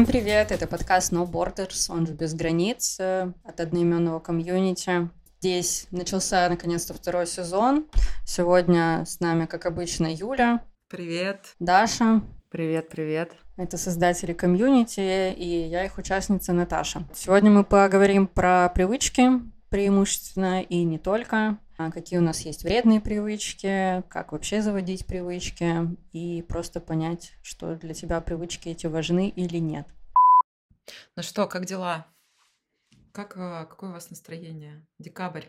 Всем привет! Это подкаст No Borders, он же «Без границ» э, от одноименного комьюнити. Здесь начался, наконец-то, второй сезон. Сегодня с нами, как обычно, Юля. Привет. Даша. Привет, привет. Это создатели комьюнити, и я их участница Наташа. Сегодня мы поговорим про привычки преимущественно и не только. А какие у нас есть вредные привычки, как вообще заводить привычки и просто понять, что для тебя привычки эти важны или нет. Ну что, как дела? Как, э, какое у вас настроение? Декабрь.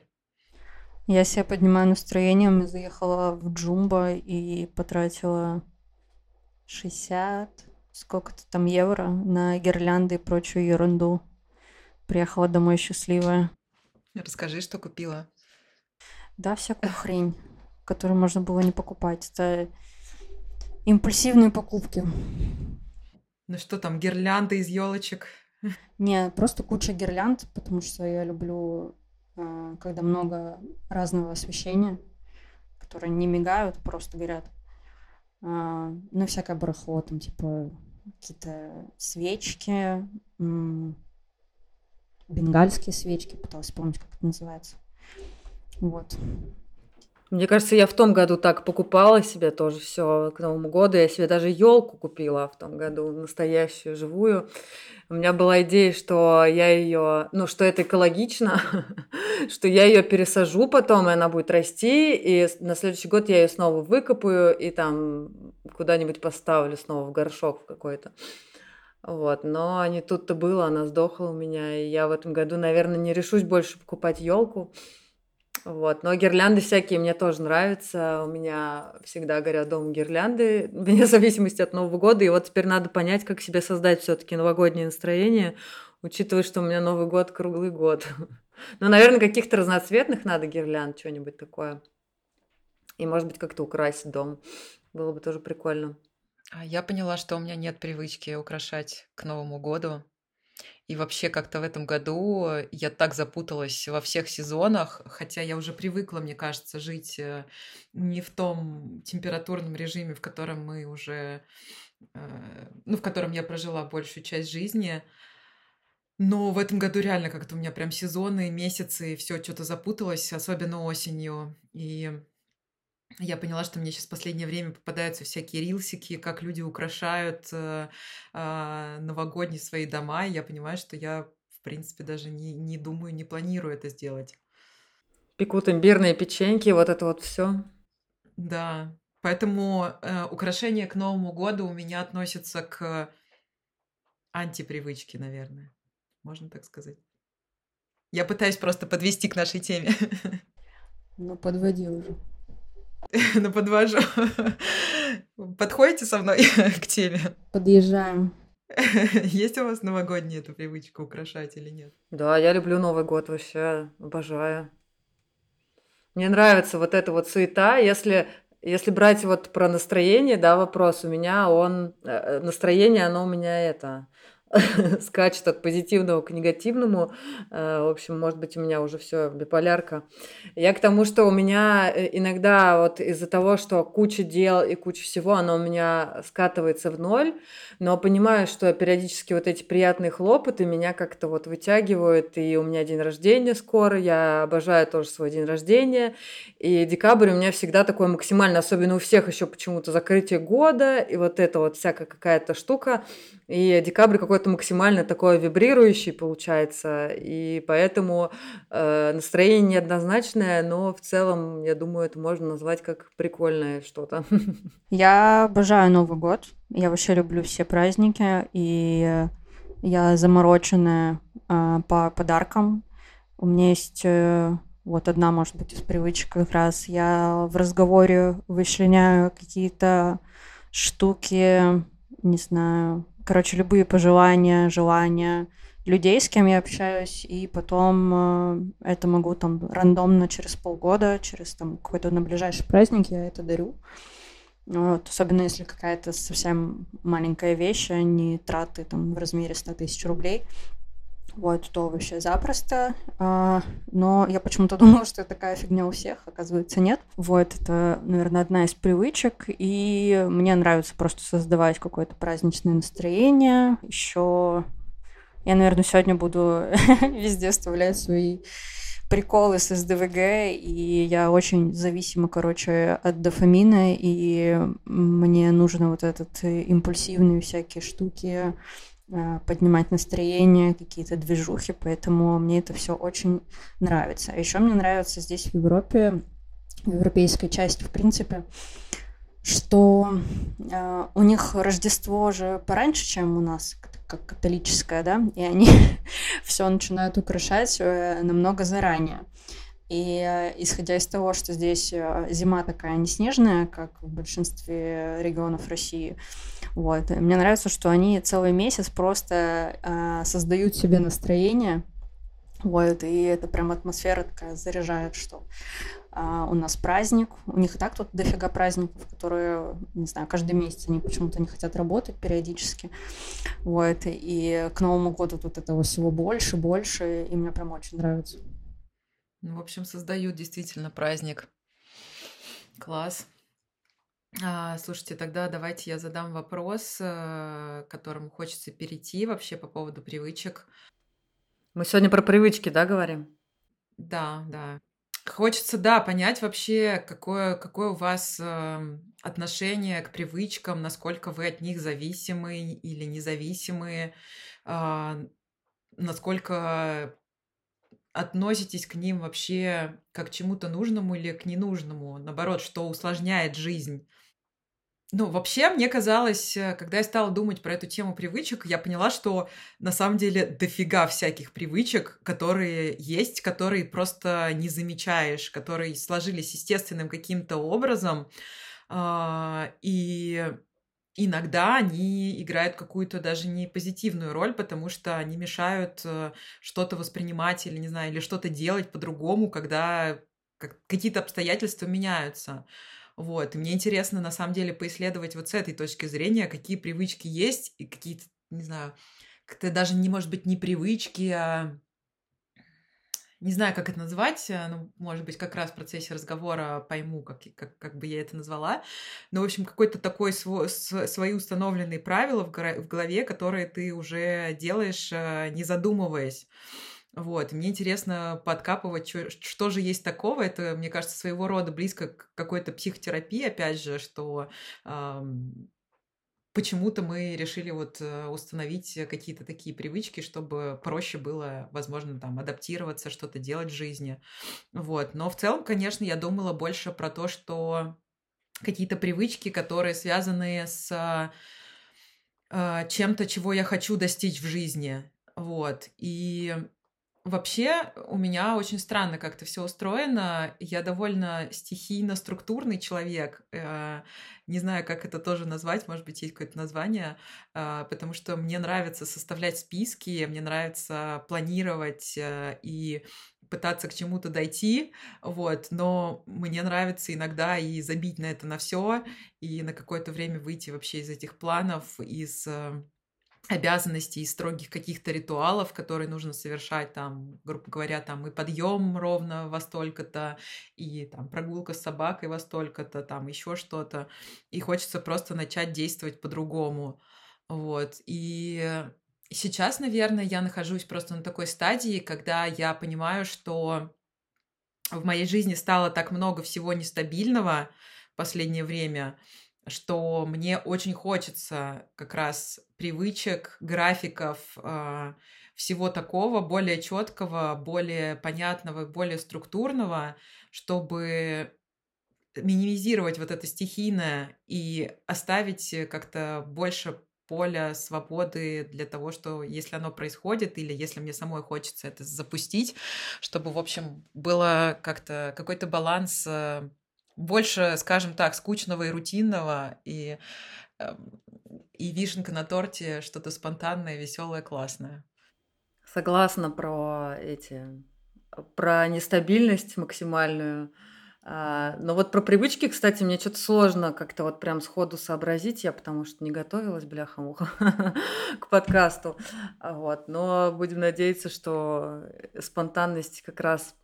Я себе поднимаю настроение. Я заехала в Джумба и потратила 60, сколько-то там евро на гирлянды и прочую ерунду. Приехала домой счастливая. Расскажи, что купила. Да, всякую хрень, которую можно было не покупать. Это импульсивные покупки. Ну что там, гирлянды из елочек? Не, просто куча гирлянд, потому что я люблю, а, когда много разного освещения, которые не мигают, просто горят. А, ну, всякое барахло, там, типа, какие-то свечки, бенгальские свечки, пыталась вспомнить, как это называется. Вот. Мне кажется, я в том году так покупала себе тоже все к Новому году. Я себе даже елку купила в том году, настоящую, живую. У меня была идея, что я ее, ну, что это экологично, что я ее пересажу потом, и она будет расти, и на следующий год я ее снова выкопаю и там куда-нибудь поставлю снова в горшок какой-то. Вот, но не тут-то было, она сдохла у меня, и я в этом году, наверное, не решусь больше покупать елку. Вот. Но гирлянды всякие мне тоже нравятся. У меня всегда горят дома гирлянды, вне зависимости от Нового года. И вот теперь надо понять, как себе создать все-таки новогоднее настроение, учитывая, что у меня Новый год круглый год. Ну, наверное, каких-то разноцветных надо гирлянд, что-нибудь такое. И, может быть, как-то украсить дом. Было бы тоже прикольно. А я поняла, что у меня нет привычки украшать к Новому году. И вообще как-то в этом году я так запуталась во всех сезонах, хотя я уже привыкла, мне кажется, жить э, не в том температурном режиме, в котором мы уже, э, ну, в котором я прожила большую часть жизни. Но в этом году реально как-то у меня прям сезоны, месяцы, все что-то запуталось, особенно осенью. И я поняла, что мне сейчас в последнее время попадаются всякие рилсики, как люди украшают э, э, новогодние свои дома, и я понимаю, что я, в принципе, даже не, не думаю, не планирую это сделать. Пекут имбирные печеньки, вот это вот все. Да, поэтому э, украшения к Новому году у меня относятся к антипривычке, наверное, можно так сказать. Я пытаюсь просто подвести к нашей теме. Ну, подводи уже. Ну, подвожу. Подходите со мной к теме? Подъезжаем. Есть у вас новогодняя эта привычка украшать или нет? Да, я люблю Новый год вообще, обожаю. Мне нравится вот эта вот суета. Если, если брать вот про настроение, да, вопрос у меня, он... Э, настроение, оно у меня это скачет от позитивного к негативному. Э, в общем, может быть, у меня уже все биполярка. Я к тому, что у меня э, иногда вот из-за того, что куча дел и куча всего, оно у меня скатывается в ноль, но понимаю, что периодически вот эти приятные хлопоты меня как-то вот вытягивают, и у меня день рождения скоро, я обожаю тоже свой день рождения, и декабрь у меня всегда такой максимально, особенно у всех еще почему-то закрытие года, и вот это вот всякая какая-то штука, и декабрь какой-то максимально такой вибрирующий получается, и поэтому э, настроение неоднозначное, но в целом, я думаю, это можно назвать как прикольное что-то. Я обожаю Новый год, я вообще люблю все праздники, и я замороченная э, по подаркам. У меня есть э, вот одна, может быть, из привычек как раз. Я в разговоре вычленяю какие-то штуки, не знаю, короче, любые пожелания, желания людей, с кем я общаюсь, и потом э, это могу там рандомно через полгода, через там какой-то на ближайший праздник я это дарю. Вот, особенно если какая-то совсем маленькая вещь, а не траты там в размере 100 тысяч рублей. Вот, то вообще запросто. А, но я почему-то думала, что такая фигня у всех, оказывается, нет. Вот, это, наверное, одна из привычек. И мне нравится просто создавать какое-то праздничное настроение. Еще я, наверное, сегодня буду везде вставлять свои приколы с СДВГ, и я очень зависима, короче, от дофамина, и мне нужно вот этот импульсивные всякие штуки, Э, поднимать настроение, какие-то движухи, поэтому мне это все очень нравится. А еще мне нравится здесь в Европе, в европейской части, в принципе, что э, у них Рождество же пораньше, чем у нас, как католическое, да, и они все начинают украшать э, намного заранее. И э, исходя из того, что здесь э, зима такая не снежная, как в большинстве регионов России, вот, мне нравится, что они целый месяц просто э, создают себе настроение, вот, и это прям атмосфера такая заряжает, что а, у нас праздник, у них и так тут дофига праздников, которые, не знаю, каждый месяц они почему-то не хотят работать периодически, вот, и к Новому году тут этого всего больше, больше, и мне прям очень нравится. Ну, в общем, создают действительно праздник. Класс. А, слушайте, тогда давайте я задам вопрос, э, к которому хочется перейти вообще по поводу привычек. Мы сегодня про привычки, да, говорим? Да, да. Хочется, да, понять вообще, какое, какое у вас э, отношение к привычкам, насколько вы от них зависимы или независимы, э, насколько относитесь к ним вообще как к чему-то нужному или к ненужному, наоборот, что усложняет жизнь. Ну, вообще, мне казалось, э, когда я стала думать про эту тему привычек, я поняла, что на самом деле дофига всяких привычек, которые есть, которые просто не замечаешь, которые сложились естественным каким-то образом. А, и иногда они играют какую-то даже не позитивную роль, потому что они мешают э, что-то воспринимать или, не знаю, или что-то делать по-другому, когда какие-то обстоятельства меняются. Вот. И мне интересно, на самом деле, поисследовать вот с этой точки зрения, какие привычки есть и какие-то, не знаю, как-то даже не может быть не привычки, а не знаю, как это назвать, э, ну, может быть, как раз в процессе разговора пойму, как, как, как бы я это назвала. Но, в общем, какой-то такой свой, свои установленные правила в голове, которые ты уже делаешь, э, не задумываясь. Вот, мне интересно подкапывать, что, что же есть такого. Это, мне кажется, своего рода близко к какой-то психотерапии, опять же, что эм, почему-то мы решили вот э, установить какие-то такие привычки, чтобы проще было, возможно, там адаптироваться, что-то делать в жизни. Вот. Но в целом, конечно, я думала больше про то, что какие-то привычки, которые связаны с э, чем-то, чего я хочу достичь в жизни. Вот. И Вообще, у меня очень странно как-то все устроено. Я довольно стихийно-структурный человек. Э, не знаю, как это тоже назвать, может быть, есть какое-то название, э, потому что мне нравится составлять списки, мне нравится планировать э, и пытаться к чему-то дойти, вот, но мне нравится иногда и забить на это на все, и на какое-то время выйти вообще из этих планов, из обязанностей и строгих каких-то ритуалов, которые нужно совершать, там, грубо говоря, там и подъем ровно во столько-то, и там прогулка с собакой во столько-то, там еще что-то. И хочется просто начать действовать по-другому. Вот. И сейчас, наверное, я нахожусь просто на такой стадии, когда я понимаю, что в моей жизни стало так много всего нестабильного в последнее время, что мне очень хочется как раз привычек, графиков, а, всего такого более четкого, более понятного, более структурного, чтобы минимизировать вот это стихийное и оставить как-то больше поля свободы для того, что если оно происходит или если мне самой хочется это запустить, чтобы, в общем, было как-то какой-то баланс э, больше, скажем так, скучного и рутинного, и, эм, и вишенка на торте что-то спонтанное, веселое, классное. Согласна про эти, про нестабильность максимальную. А, но вот про привычки, кстати, мне что-то сложно как-то вот прям сходу сообразить, я потому что не готовилась, бляха-муха, к подкасту. Вот. Но будем надеяться, что спонтанность как раз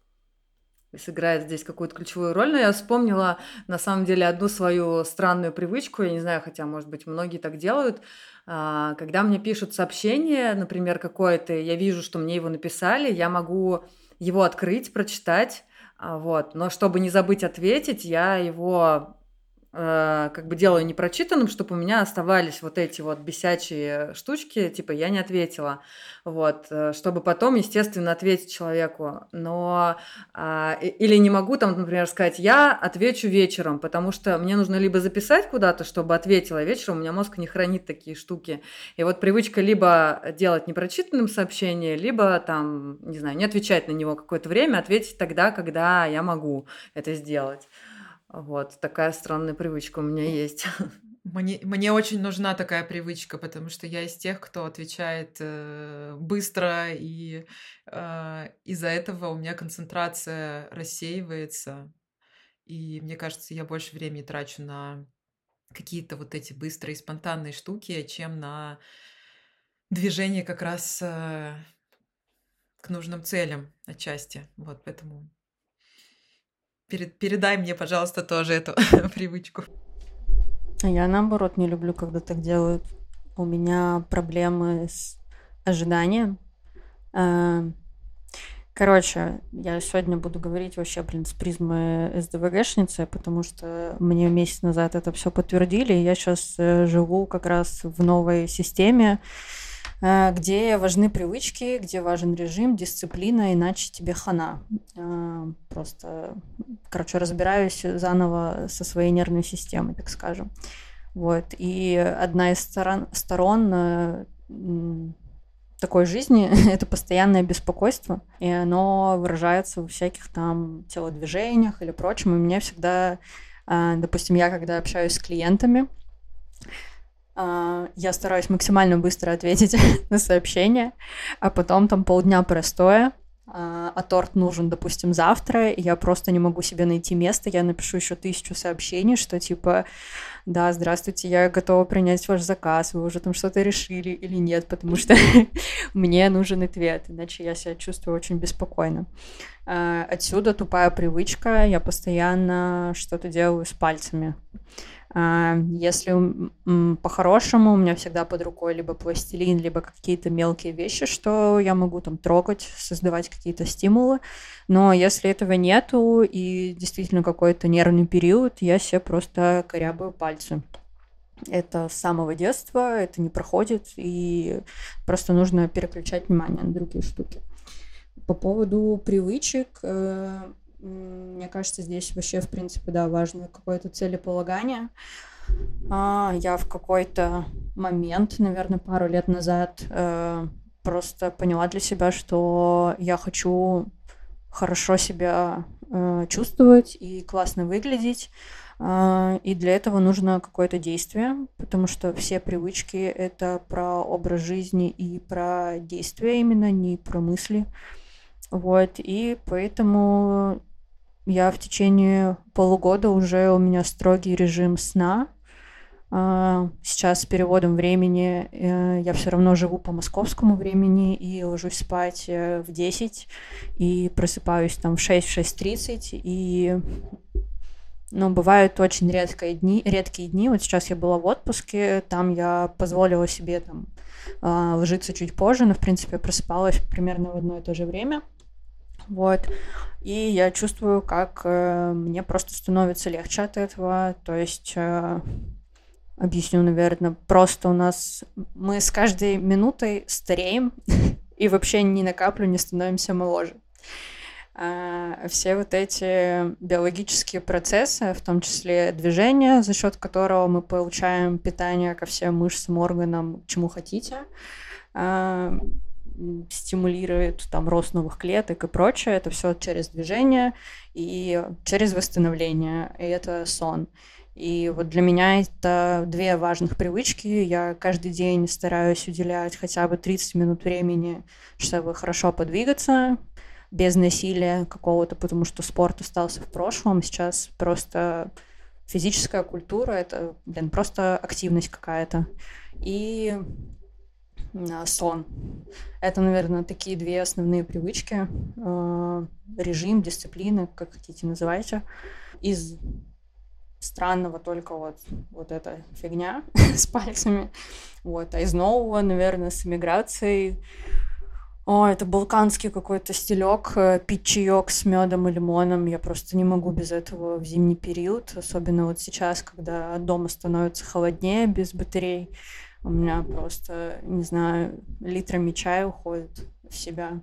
сыграет здесь какую-то ключевую роль. Но я вспомнила, на самом деле, одну свою странную привычку, я не знаю, хотя, может быть, многие так делают, а, когда мне пишут сообщение, например, какое-то, я вижу, что мне его написали, я могу его открыть, прочитать, а, вот. Но чтобы не забыть ответить, я его э, как бы делаю непрочитанным, чтобы у меня оставались вот эти вот бесячие штучки, типа я не ответила, вот, э, чтобы потом, естественно, ответить человеку. Но э, или не могу там, например, сказать, я отвечу вечером, потому что мне нужно либо записать куда-то, чтобы ответила вечером, у меня мозг не хранит такие штуки. И вот привычка либо делать непрочитанным сообщение, либо там, не знаю, не отвечать на него какое-то время, ответить тогда, когда я могу это сделать. Вот, такая странная привычка у меня есть. Мне, мне очень нужна такая привычка, потому что я из тех, кто отвечает э, быстро, и э, из-за этого у меня концентрация рассеивается. И мне кажется, я больше времени трачу на какие-то вот эти быстрые, спонтанные штуки, чем на движение как раз э, к нужным целям отчасти. Вот поэтому перед, передай мне, пожалуйста, тоже эту привычку. Я наоборот не люблю, когда так делают. У меня проблемы с ожиданием. А, короче, я сегодня буду говорить вообще, блин, с призмы СДВГшницы, потому что мне месяц назад это все подтвердили, я сейчас э, живу как раз в новой системе, Э, где важны привычки, где важен режим, дисциплина, иначе тебе хана. Э, просто, короче, разбираюсь заново со своей нервной системой, так скажем. Вот. И одна из сторон, сторон э, такой жизни — это постоянное беспокойство, и оно выражается во всяких там телодвижениях или прочем. И мне всегда, допустим, я когда общаюсь с клиентами, я стараюсь максимально быстро ответить на сообщение, а потом там полдня простоя, а, а торт нужен, допустим, завтра, и я просто не могу себе найти место, я напишу еще тысячу сообщений, что типа, да, здравствуйте, я готова принять ваш заказ, вы уже там что-то решили или нет, потому что мне нужен ответ, иначе я себя чувствую очень беспокойно. А, отсюда тупая привычка, я постоянно что-то делаю с пальцами. А, если по-хорошему, у меня всегда под рукой либо пластилин, либо какие-то мелкие вещи, что я могу там трогать, создавать какие-то стимулы. Но если этого нету и действительно какой-то нервный период, я себе просто корябаю пальцы. Это с самого детства, это не проходит, и просто нужно переключать внимание на другие штуки. По поводу привычек, э, мне кажется, здесь вообще, в принципе, да, важно какое-то целеполагание. А, я в какой-то момент, наверное, пару лет назад э, просто поняла для себя, что я хочу хорошо себя э, чувствовать и классно выглядеть. Э, и для этого нужно какое-то действие, потому что все привычки это про образ жизни и про действия именно, не про мысли. Вот, и поэтому я в течение полугода уже у меня строгий режим сна. А, сейчас с переводом времени э, я все равно живу по московскому времени и ложусь спать э, в 10 и просыпаюсь там в 6-6.30 и но бывают очень редкие дни, редкие дни. Вот сейчас я была в отпуске, там я позволила себе там а, ложиться чуть позже, но в принципе просыпалась примерно в одно и то же время. Вот. И я чувствую, как э, мне просто становится легче от этого. То есть, э, объясню, наверное, просто у нас мы с каждой минутой стареем и вообще ни на каплю не становимся моложе. А все вот эти биологические процессы, в том числе движение, за счет которого мы получаем питание ко всем мышцам, органам, чему хотите, а, стимулирует там рост новых клеток и прочее. Это все через движение и через восстановление. И это сон. И вот для меня это две важных привычки. Я каждый день стараюсь уделять хотя бы 30 минут времени, чтобы хорошо подвигаться, без насилия какого-то, потому что спорт остался в прошлом. Сейчас просто физическая культура — это, блин, просто активность какая-то. И сон. Это, наверное, такие две основные привычки. А, режим, дисциплина, как хотите называйте. Из странного только вот, вот эта фигня с пальцами. Вот. А из нового, наверное, с эмиграцией о, это балканский какой-то стилек, э, пить чаек с медом и лимоном. Я просто не могу без этого в зимний период, особенно вот сейчас, когда дома становится холоднее без батарей. У меня просто, не знаю, литрами чая уходит в себя.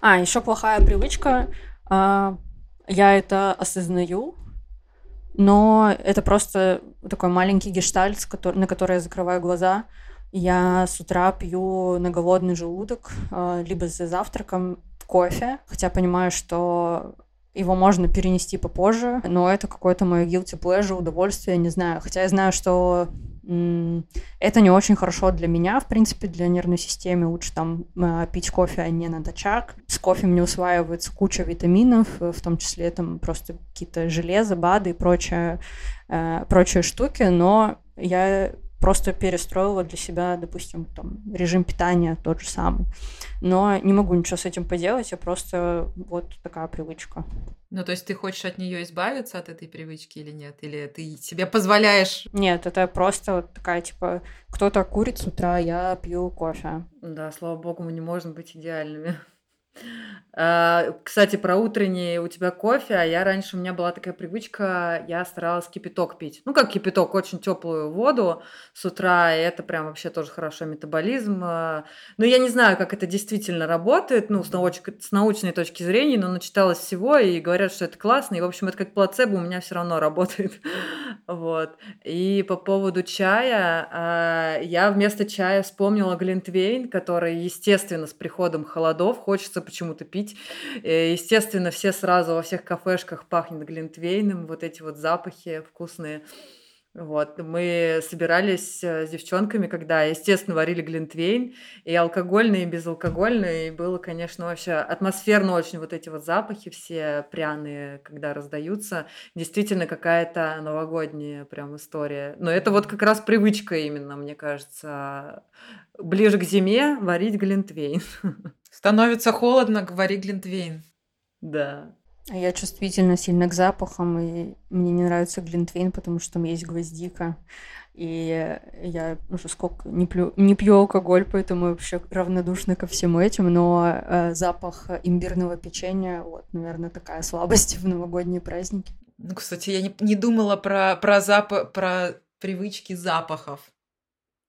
А, еще плохая привычка. А, я это осознаю, но это просто такой маленький гештальт, на который я закрываю глаза – я с утра пью на голодный желудок, а, либо за завтраком кофе, хотя понимаю, что его можно перенести попозже, но это какое-то мое guilty pleasure, удовольствие, не знаю. Хотя я знаю, что это не очень хорошо для меня, в принципе, для нервной системы. Лучше там а, пить кофе, а не на дочак. С кофе мне усваивается куча витаминов, в том числе там просто какие-то железо, БАДы и прочее, э, прочие штуки, но я просто перестроила для себя, допустим, там, режим питания тот же самый. Но не могу ничего с этим поделать, я просто вот такая привычка. Ну, то есть ты хочешь от нее избавиться, от этой привычки или нет? Или ты себе позволяешь? Нет, это просто вот такая, типа, кто-то курит с утра, я пью кофе. Да, слава богу, мы не можем быть идеальными. А, кстати, про утренний у тебя кофе, а я раньше, у меня была такая привычка, я старалась кипяток пить. Ну, как кипяток, очень теплую воду с утра, и это прям вообще тоже хорошо метаболизм. А. Но я не знаю, как это действительно работает, ну, с, науч... с научной точки зрения, но начиталась всего, и говорят, что это классно, и, в общем, это как плацебо у меня все равно работает. Вот. И по поводу чая, а, я вместо чая вспомнила Глинтвейн, который, естественно, с приходом холодов хочется почему-то пить. Э, естественно, все сразу во всех кафешках пахнет глинтвейном, вот эти вот запахи вкусные. Вот, мы собирались э, с девчонками, когда, естественно, варили глинтвейн, и алкогольный, и безалкогольный, и было, конечно, вообще атмосферно очень вот эти вот запахи все пряные, когда раздаются. Действительно какая-то новогодняя прям история. Но это вот как раз привычка именно, мне кажется, ближе к зиме варить глинтвейн. Становится холодно, говори Глинтвейн. Да. А я чувствительна сильно к запахам, и мне не нравится глинтвейн, потому что там есть гвоздика. И я уже сколько не, пью, не пью алкоголь, поэтому вообще равнодушна ко всему этим, но э, запах имбирного печенья, вот, наверное, такая слабость в новогодние праздники. Ну, кстати, я не, не думала про, про, зап... про привычки запахов.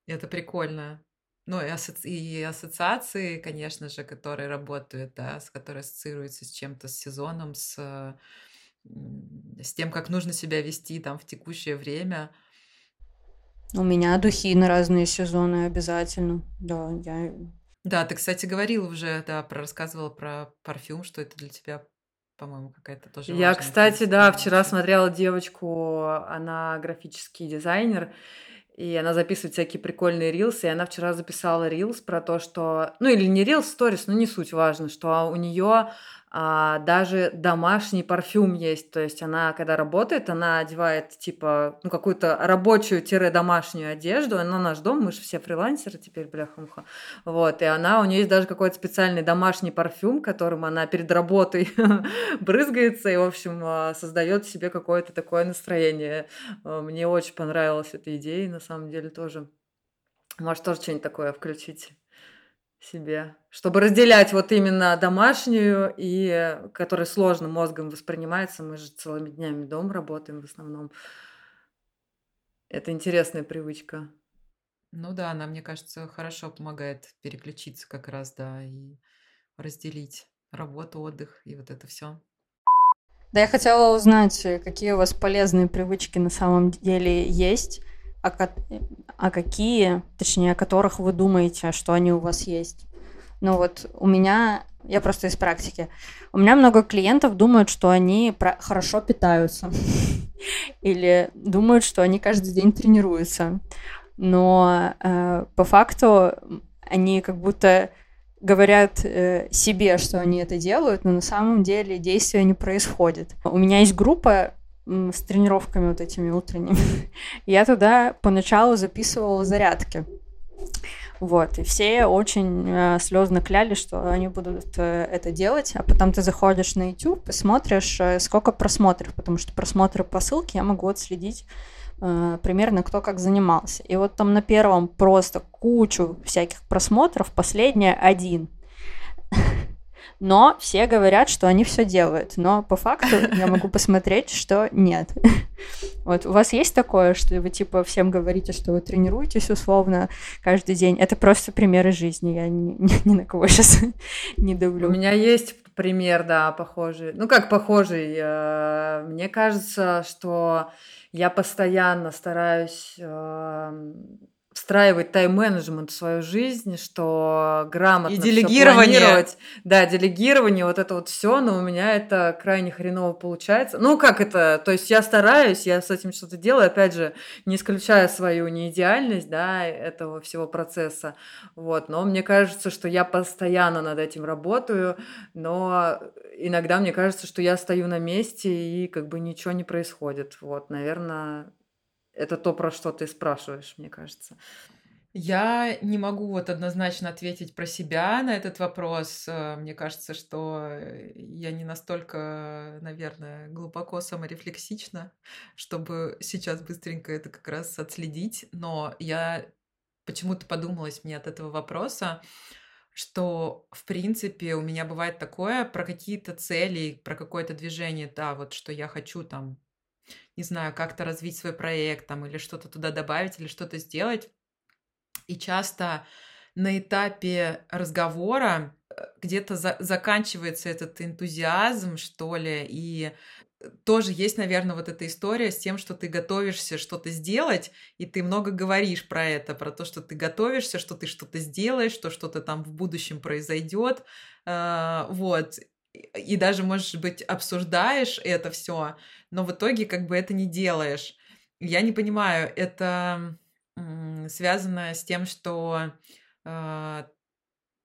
Это прикольно ну и, асоци... и ассоциации, конечно же, которые работают, да, с которые ассоциируются с чем-то, с сезоном, с, с тем, как нужно себя вести там в текущее время. У меня духи на разные сезоны обязательно, да, я... Да, ты, кстати, говорил уже, да, про, рассказывала про парфюм, что это для тебя по-моему, какая-то тоже. Я, кстати, да, вчера смотрела девочку, она графический дизайнер, и она записывает всякие прикольные рилсы, и она вчера записала рилс про то, что... Ну, или не рилс, сторис, но не суть важно, что у нее а, даже домашний парфюм есть. То есть она, когда работает, она одевает, типа, ну, какую-то рабочую-домашнюю одежду. Она наш дом, мы же все фрилансеры теперь, бляха-муха. Вот, и она, у нее есть даже какой-то специальный домашний парфюм, которым она перед работой брызгается и, в общем, а, создает себе какое-то такое настроение. А, мне очень понравилась эта идея, на самом деле, тоже. Может, тоже что-нибудь такое включить себе, чтобы разделять вот именно домашнюю и которая сложно мозгом воспринимается. Мы же целыми днями дом работаем в основном. Это интересная привычка. Ну да, она, мне кажется, хорошо помогает переключиться как раз, да, и разделить работу, отдых и вот это все. Да, я хотела узнать, какие у вас полезные привычки на самом деле есть, а, а какие, точнее, о которых вы думаете, что они у вас есть? Ну вот у меня, я просто из практики, у меня много клиентов думают, что они хорошо питаются или думают, что они каждый день тренируются, но э, по факту они как будто говорят э, себе, что они это делают, но на самом деле действия не происходит. У меня есть группа с тренировками вот этими утренними. Я туда поначалу записывала зарядки. Вот, и все очень э, слезно кляли, что они будут э, это делать, а потом ты заходишь на YouTube и смотришь, э, сколько просмотров, потому что просмотры по ссылке я могу отследить э, примерно кто как занимался. И вот там на первом просто кучу всяких просмотров, последняя один но все говорят, что они все делают. Но по факту я могу посмотреть, что нет. Вот у вас есть такое, что вы типа всем говорите, что вы тренируетесь условно каждый день? Это просто примеры жизни. Я ни, ни, ни на кого сейчас не давлю. У меня есть пример, да, похожий. Ну как похожий? Э, мне кажется, что я постоянно стараюсь эм, встраивать тайм-менеджмент в свою жизнь, что грамотно и делегирование. Да, делегирование, вот это вот все, но у меня это крайне хреново получается. Ну, как это? То есть я стараюсь, я с этим что-то делаю, опять же, не исключая свою неидеальность, да, этого всего процесса. Вот, но мне кажется, что я постоянно над этим работаю, но иногда мне кажется, что я стою на месте и как бы ничего не происходит. Вот, наверное, это то, про что ты спрашиваешь, мне кажется. Я не могу вот однозначно ответить про себя на этот вопрос. Э, мне кажется, что я не настолько, наверное, глубоко саморефлексична, чтобы сейчас быстренько это как раз отследить. Но я почему-то подумалась мне от этого вопроса, что, в принципе, у меня бывает такое про какие-то цели, про какое-то движение, да, вот что я хочу там не знаю, как-то развить свой проект там, или что-то туда добавить, или что-то сделать. И часто на этапе разговора э, где-то за заканчивается этот энтузиазм, что ли, и тоже есть, наверное, вот эта история с тем, что ты готовишься что-то сделать, и ты много говоришь про это, про то, что ты готовишься, что ты что-то сделаешь, что что-то там в будущем произойдет, а, вот, и даже, может быть, обсуждаешь это все, но в итоге как бы это не делаешь. Я не понимаю, это связано с тем, что а,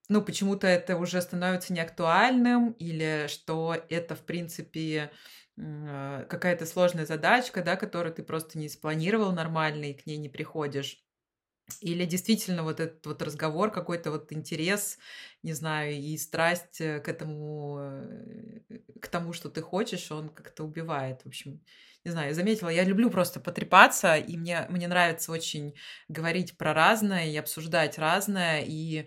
ну, почему-то это уже становится неактуальным, или что это, в принципе, а, какая-то сложная задачка, да, которую ты просто не спланировал нормально и к ней не приходишь. Или действительно вот этот вот разговор, какой-то вот интерес, не знаю, и страсть э, к этому, э, к тому, что ты хочешь, он как-то убивает. В общем, не знаю, я заметила, я люблю просто потрепаться, и мне, мне нравится очень говорить про разное и обсуждать разное, и Э,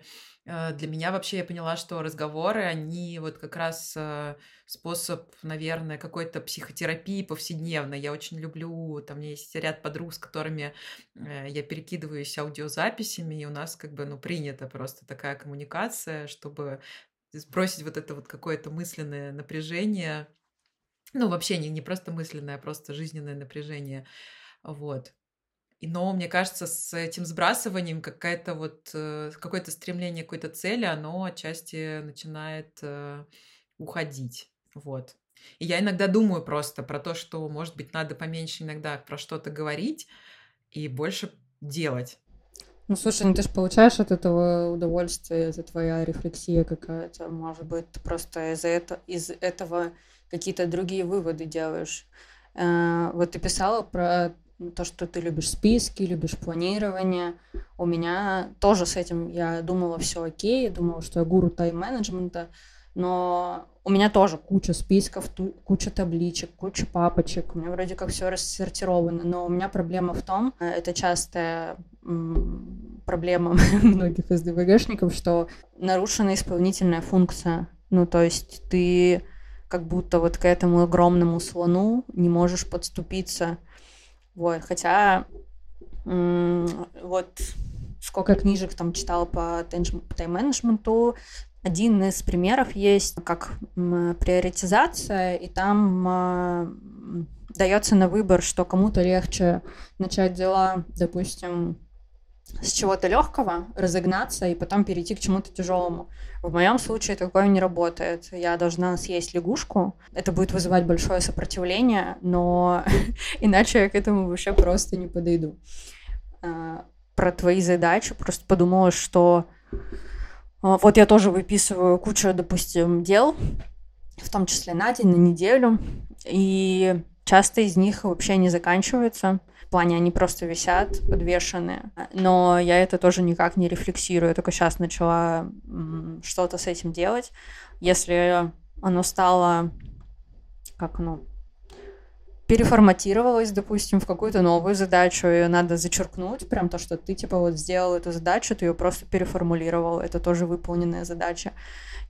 для меня вообще я поняла, что разговоры, они вот как раз э, способ, наверное, какой-то психотерапии повседневной. Я очень люблю, там у есть ряд подруг, с которыми э, я перекидываюсь аудиозаписями, и у нас как бы, ну, принята просто такая коммуникация, чтобы сбросить вот это вот какое-то мысленное напряжение, ну, вообще не, не просто мысленное, а просто жизненное напряжение. Вот. Но мне кажется, с этим сбрасыванием какая-то вот э, какое-то стремление какой-то цели, оно отчасти начинает э, уходить. Вот. И я иногда думаю просто про то, что, может быть, надо поменьше иногда про что-то говорить и больше делать. Ну, слушай, ну ты же получаешь от этого удовольствие, это твоя рефлексия какая-то. Может быть, просто из, это, из этого какие-то другие выводы делаешь. Э, вот ты писала про то, что ты любишь списки, любишь планирование. У меня тоже с этим я думала все окей, думала, что я гуру тайм-менеджмента, но у меня тоже куча списков, куча табличек, куча папочек. У меня вроде как все рассортировано, но у меня проблема в том, э, это частая проблема многих СДВГшников, что нарушена исполнительная функция. Ну, то есть ты как будто вот к этому огромному слону не можешь подступиться вот, хотя вот сколько книжек там читала по тайм-менеджменту, один из примеров есть как приоритизация, и там э, дается на выбор, что кому-то легче начать дела, допустим, с чего-то легкого, разогнаться и потом перейти к чему-то тяжелому. В моем случае такое не работает. Я должна съесть лягушку. Это будет вызывать большое сопротивление, но иначе я к этому вообще просто не подойду. А, про твои задачи просто подумала, что А, вот я тоже выписываю кучу, допустим, дел, в том числе на день, на неделю, и часто из них вообще не заканчиваются. В плане они просто висят, подвешенные. Но я это тоже никак не рефлексирую. Только сейчас начала что-то с этим делать. Если оно стало, как оно, переформатировалась, допустим, в какую-то новую задачу, ее надо зачеркнуть, прям то, что ты, типа, вот сделал эту задачу, ты ее просто переформулировал, это тоже выполненная задача.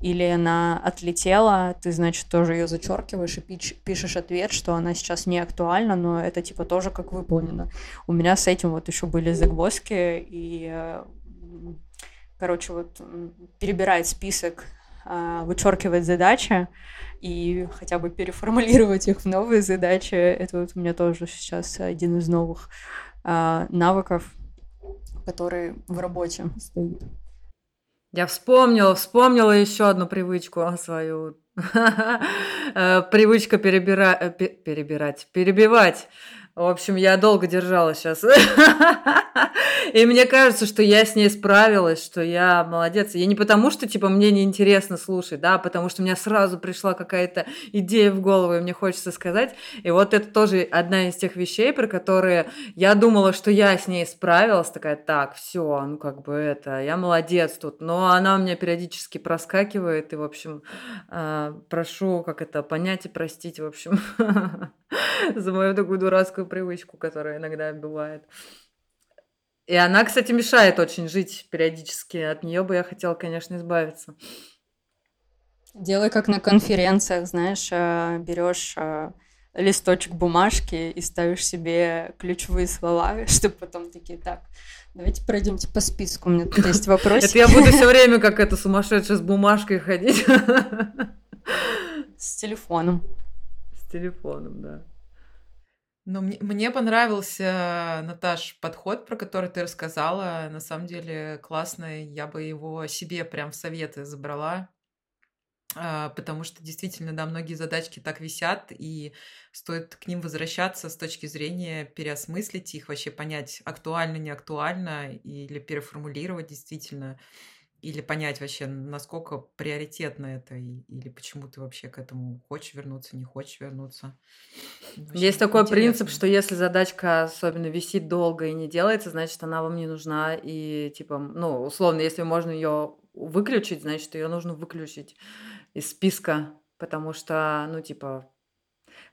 Или она отлетела, ты, значит, тоже ее зачеркиваешь и пиш- пишешь ответ, что она сейчас не актуальна, но это, типа, тоже как выполнено. У меня с этим вот еще были загвоздки, и, э, короче, вот перебирать список, вычеркивать задачи, и хотя бы переформулировать их в новые задачи. Это вот у меня тоже сейчас один из новых э, навыков, который в работе стоит. Я вспомнила, вспомнила еще одну привычку свою. Э, привычка перебира... Э, перебирать, перебивать. В общем, я долго держала сейчас. И мне кажется, что я с ней справилась, что я молодец. Я не потому, что, типа, мне неинтересно слушать, да, а потому что у меня сразу пришла какая-то идея в голову, и мне хочется сказать. И вот это тоже одна из тех вещей, про которые я думала, что я с ней справилась. Такая, так, все, ну, как бы это, я молодец тут. Но она у меня периодически проскакивает, и, в общем, а, прошу, как это, понять и простить, в общем, за мою такую дурацкую привычку, которая иногда бывает. И она, кстати, мешает очень жить периодически. От нее бы я хотела, конечно, избавиться. Делай как на конференциях, знаешь, э, берешь э, листочек бумажки и ставишь себе ключевые слова, чтобы потом такие, так, давайте пройдемте по списку, у меня тут есть вопрос. Это я буду все время как это сумасшедшая с бумажкой ходить. С телефоном. С телефоном, да. Ну, мне, мне понравился, Наташ, подход, про который ты рассказала. На самом деле классный. Я бы его себе прям в советы забрала. А, потому что действительно, да, многие задачки так висят, и стоит к ним возвращаться с точки зрения переосмыслить их, вообще понять, актуально, не актуально, или переформулировать действительно или понять вообще, насколько приоритетно это, или почему ты вообще к этому хочешь вернуться, не хочешь вернуться. Вообще Есть такой интересно. принцип, что если задачка особенно висит долго и не делается, значит, она вам не нужна. И типа, ну, условно, если можно ее выключить, значит, ее нужно выключить из списка, потому что, ну, типа,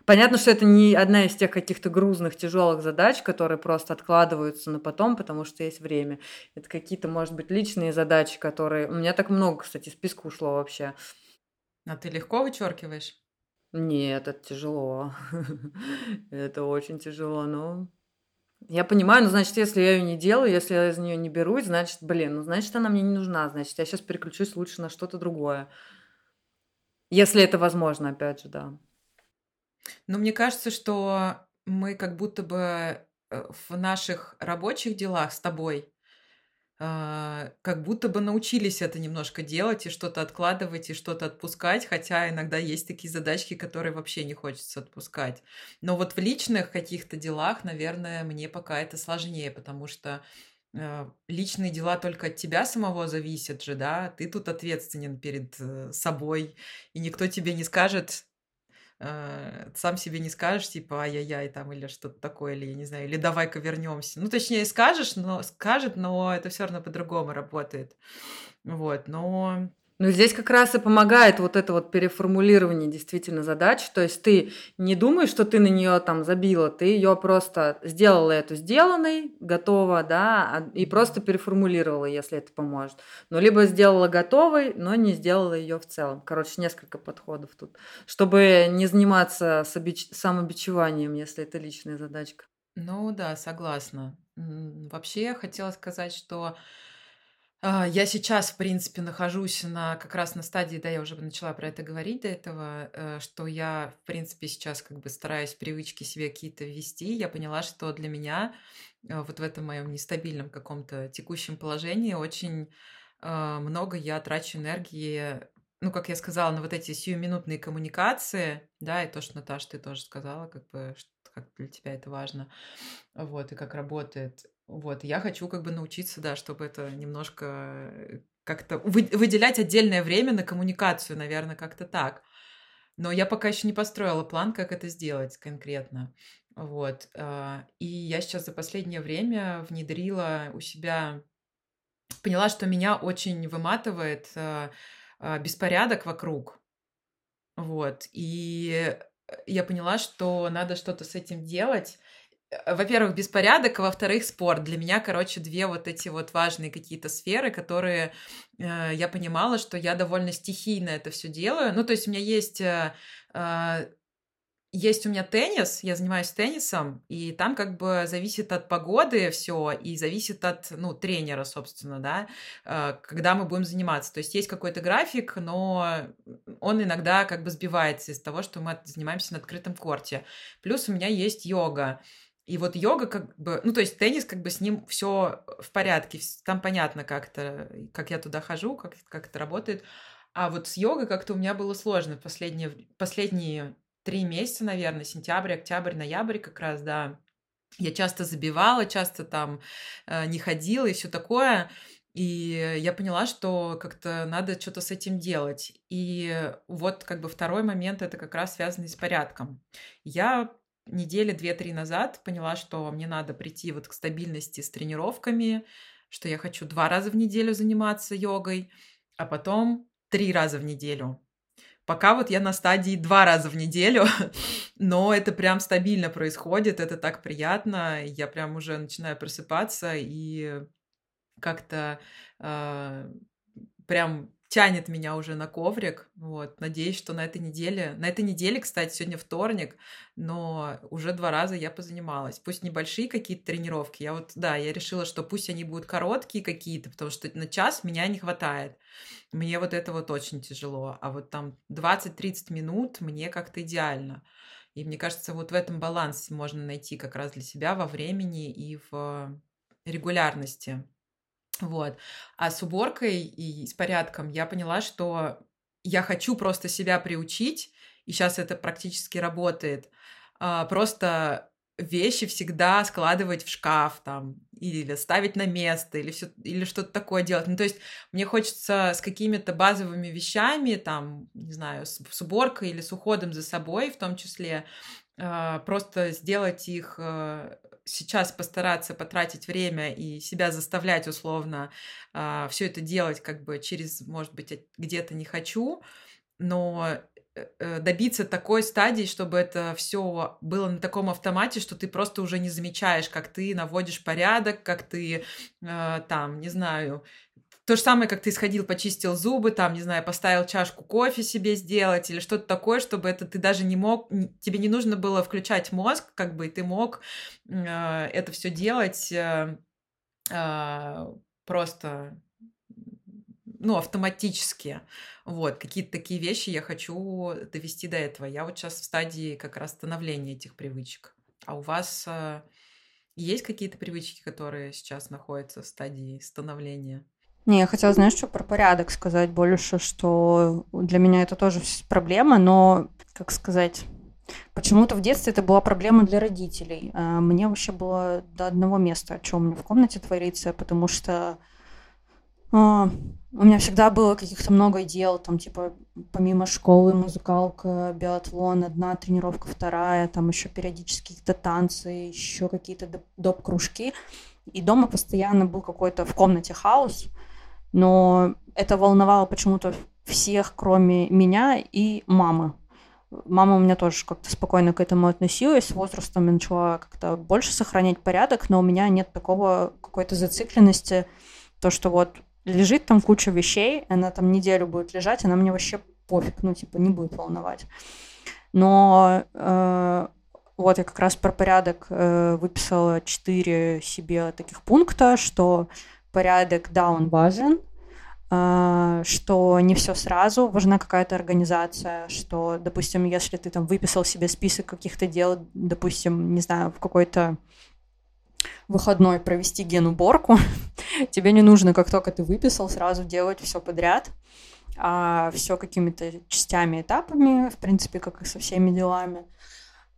Понятно, что это не одна из тех каких-то грузных, тяжелых задач, которые просто откладываются на потом, потому что есть время. Это какие-то, может быть, личные задачи, которые... У меня так много, кстати, списка ушло вообще. А ты легко вычеркиваешь? Нет, это тяжело. это очень тяжело, но... Я понимаю, ну, значит, если я ее не делаю, если я из нее не берусь, значит, блин, ну, значит, она мне не нужна, значит, я сейчас переключусь лучше на что-то другое. Если это возможно, опять же, да. Ну, мне кажется, что мы как будто бы э, в наших рабочих делах с тобой а, как будто бы научились это немножко делать и что-то откладывать и что-то отпускать, хотя иногда есть такие задачки, которые вообще не хочется отпускать. Но вот в личных каких-то делах, наверное, мне пока это сложнее, потому что э, личные дела только от тебя самого зависят же, да, ты тут ответственен перед э, собой, и никто тебе не скажет, э, сам себе не скажешь, типа, ай-яй-яй, там, или что-то такое, или, я не знаю, или давай-ка вернемся. Ну, точнее, скажешь, но скажет, но это все равно по-другому работает. Вот, но ну, здесь как раз и помогает вот это вот переформулирование действительно задач. То есть ты не думаешь, что ты на нее там забила, ты ее просто сделала эту сделанной, готова, да, а, и просто переформулировала, если это поможет. Ну, либо сделала готовой, но не сделала ее в целом. Короче, несколько подходов тут. Чтобы не заниматься самобичеванием, если это личная задачка. Ну да, согласна. Вообще я хотела сказать, что я сейчас, в принципе, нахожусь на как раз на стадии, да, я уже начала про это говорить до этого, э, что я, в принципе, сейчас как бы стараюсь привычки себе какие-то ввести. Я поняла, что для меня э, вот в этом моем нестабильном каком-то текущем положении очень э, много я трачу энергии, ну, как я сказала, на вот эти сиюминутные коммуникации, да, и то, что, Наташа, ты тоже сказала, как бы, как для тебя это важно, вот, и как работает. Вот, я хочу как бы научиться, да, чтобы это немножко как-то выделять отдельное время на коммуникацию, наверное, как-то так. Но я пока еще не построила план, как это сделать конкретно. Вот. А, и я сейчас за последнее время внедрила у себя, поняла, что меня очень выматывает а, беспорядок вокруг. Вот. И я поняла, что надо что-то с этим делать. Э, во-первых, беспорядок, а во-вторых, спорт. Для меня, короче, две вот эти вот важные какие-то сферы, которые э, я понимала, что я довольно стихийно это все делаю. Ну, то есть у меня есть э, э, есть у меня теннис, я занимаюсь теннисом, и там как бы зависит от погоды все, и зависит от, ну, тренера, собственно, да, э, когда мы будем заниматься. То есть есть какой-то график, но он иногда как бы сбивается из того, что мы занимаемся на открытом корте. Плюс у меня есть йога. И вот йога как бы, ну то есть теннис как бы с ним все в порядке, там понятно как то как я туда хожу, как, как это работает. А вот с йогой как-то у меня было сложно последние, последние три месяца, наверное, сентябрь, октябрь, ноябрь как раз, да. Я часто забивала, часто там э, не ходила и все такое. И я поняла, что как-то надо что-то с этим делать. И вот как бы второй момент, это как раз связанный с порядком. Я недели две-три назад поняла, что мне надо прийти вот к стабильности с тренировками, что я хочу два раза в неделю заниматься йогой, а потом три раза в неделю. Пока вот я на стадии два раза в неделю, но это прям стабильно происходит, это так приятно, я прям уже начинаю просыпаться и как-то э, прям тянет меня уже на коврик. Вот. Надеюсь, что на этой неделе... На этой неделе, кстати, сегодня вторник, но уже два раза я позанималась. Пусть небольшие какие-то тренировки. Я вот, да, я решила, что пусть они будут короткие какие-то, потому что на час меня не хватает. Мне вот это вот очень тяжело. А вот там 20-30 минут мне как-то идеально. И мне кажется, вот в этом балансе можно найти как раз для себя во времени и в регулярности. Вот. А с уборкой и с порядком я поняла, что я хочу просто себя приучить, и сейчас это практически работает. А, просто вещи всегда складывать в шкаф там или ставить на место или все или что-то такое делать. Ну то есть мне хочется с какими-то базовыми вещами там не знаю с, с уборкой или с уходом за собой в том числе а, просто сделать их э, сейчас постараться потратить время и себя заставлять условно а, все это делать как бы через, может быть, где-то не хочу, но э, э, добиться такой стадии, чтобы это все было на таком автомате, что ты просто уже не замечаешь, как ты наводишь порядок, как ты э, там, не знаю, то же самое, как ты сходил, почистил зубы, там, не знаю, поставил чашку кофе себе сделать или что-то такое, чтобы это ты даже не мог, тебе не нужно было включать мозг, как бы, и ты мог э, это все делать э, э, просто ну, автоматически. Вот, какие-то такие вещи я хочу довести до этого. Я вот сейчас в стадии как раз становления этих привычек. А у вас э, есть какие-то привычки, которые сейчас находятся в стадии становления? Не, я хотела, знаешь, что про порядок сказать больше, что для меня это тоже проблема, но, как сказать, почему-то в детстве это была проблема для родителей. А мне вообще было до одного места, что у меня в комнате творится, потому что а, у меня всегда было каких-то много дел, там, типа, помимо школы, музыкалка, биатлон, одна тренировка, вторая, там еще периодически какие-то танцы, еще какие-то доп-кружки. И дома постоянно был какой-то в комнате хаос, но это волновало почему-то всех, кроме меня и мамы. Мама у меня тоже как-то спокойно к этому относилась. С возрастом я начала как-то больше сохранять порядок, но у меня нет такого какой-то зацикленности, то, что вот лежит там куча вещей, она там неделю будет лежать, она мне вообще пофиг, ну, типа, не будет волновать. Но э, вот я как раз про порядок э, выписала четыре себе таких пункта, что порядок, да, он важен, а, что не все сразу, важна какая-то организация, что, допустим, если ты там выписал себе список каких-то дел, допустим, не знаю, в какой-то выходной провести генуборку, тебе не нужно, как только ты выписал, сразу делать все подряд, а все какими-то частями, этапами, в принципе, как и со всеми делами.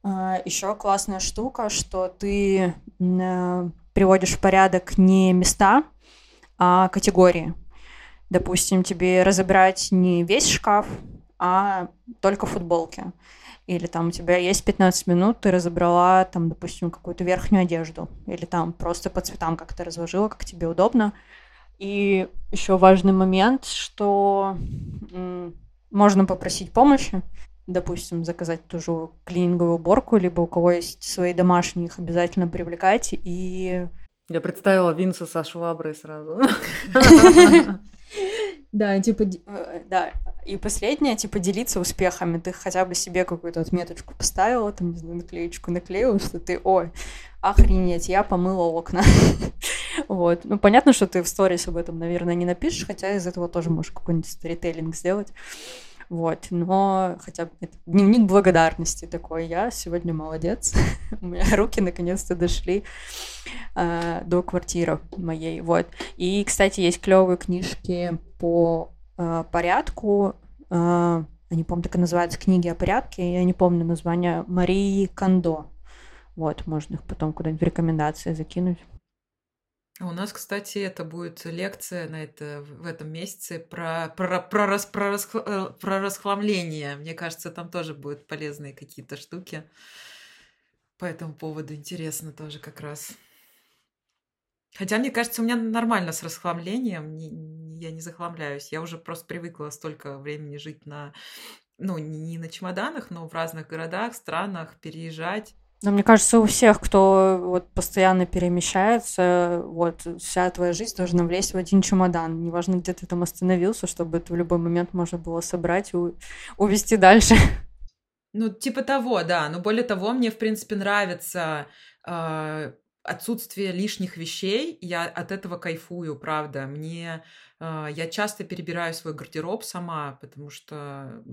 А, Еще классная штука, что ты приводишь в порядок не места, а категории. Допустим, тебе разобрать не весь шкаф, а только футболки. Или там у тебя есть 15 минут, ты разобрала там, допустим, какую-то верхнюю одежду. Или там просто по цветам как-то разложила, как тебе удобно. И еще важный момент, что можно попросить помощи, допустим, заказать ту же клининговую уборку, либо у кого есть свои домашние, их обязательно привлекайте и... Я представила Винса со шваброй сразу. Да, типа, э, да. И последнее, типа, делиться успехами. Ты хотя бы себе какую-то отметочку поставила, там, не знаю, наклеечку наклеила, что ты, ой, охренеть, я помыла окна. вот. Ну, понятно, что ты в сторис об этом, наверное, не напишешь, хотя из этого тоже можешь какой-нибудь сторителлинг сделать. Вот, но хотя бы это дневник благодарности такой. Я сегодня молодец. У меня руки наконец-то дошли э, до квартиры моей. Вот. И, кстати, есть клевые книжки по э, порядку. Э, я не помню, так и называются книги о порядке. Я не помню название Марии Кондо. Вот, можно их потом куда-нибудь в рекомендации закинуть. А у нас, кстати, это будет лекция на это, в этом месяце про, про, про, рас, про, рас, э, про расхламление. Мне кажется, там тоже будут полезные какие-то штуки. По этому поводу интересно тоже как раз. Хотя, мне кажется, у меня нормально с расхламлением. Не, я не захламляюсь. Я уже просто привыкла столько времени жить на... Ну, не на чемоданах, но в разных городах, странах, переезжать. Но мне кажется, у всех, кто вот постоянно перемещается, вот вся твоя жизнь должна влезть в один чемодан. Неважно, где ты там остановился, чтобы это в любой момент можно было собрать и увезти дальше. Ну, типа того, да. Но более того, мне, в принципе, нравится э, отсутствие лишних вещей. Я от этого кайфую, правда. Мне э, я часто перебираю свой гардероб сама, потому что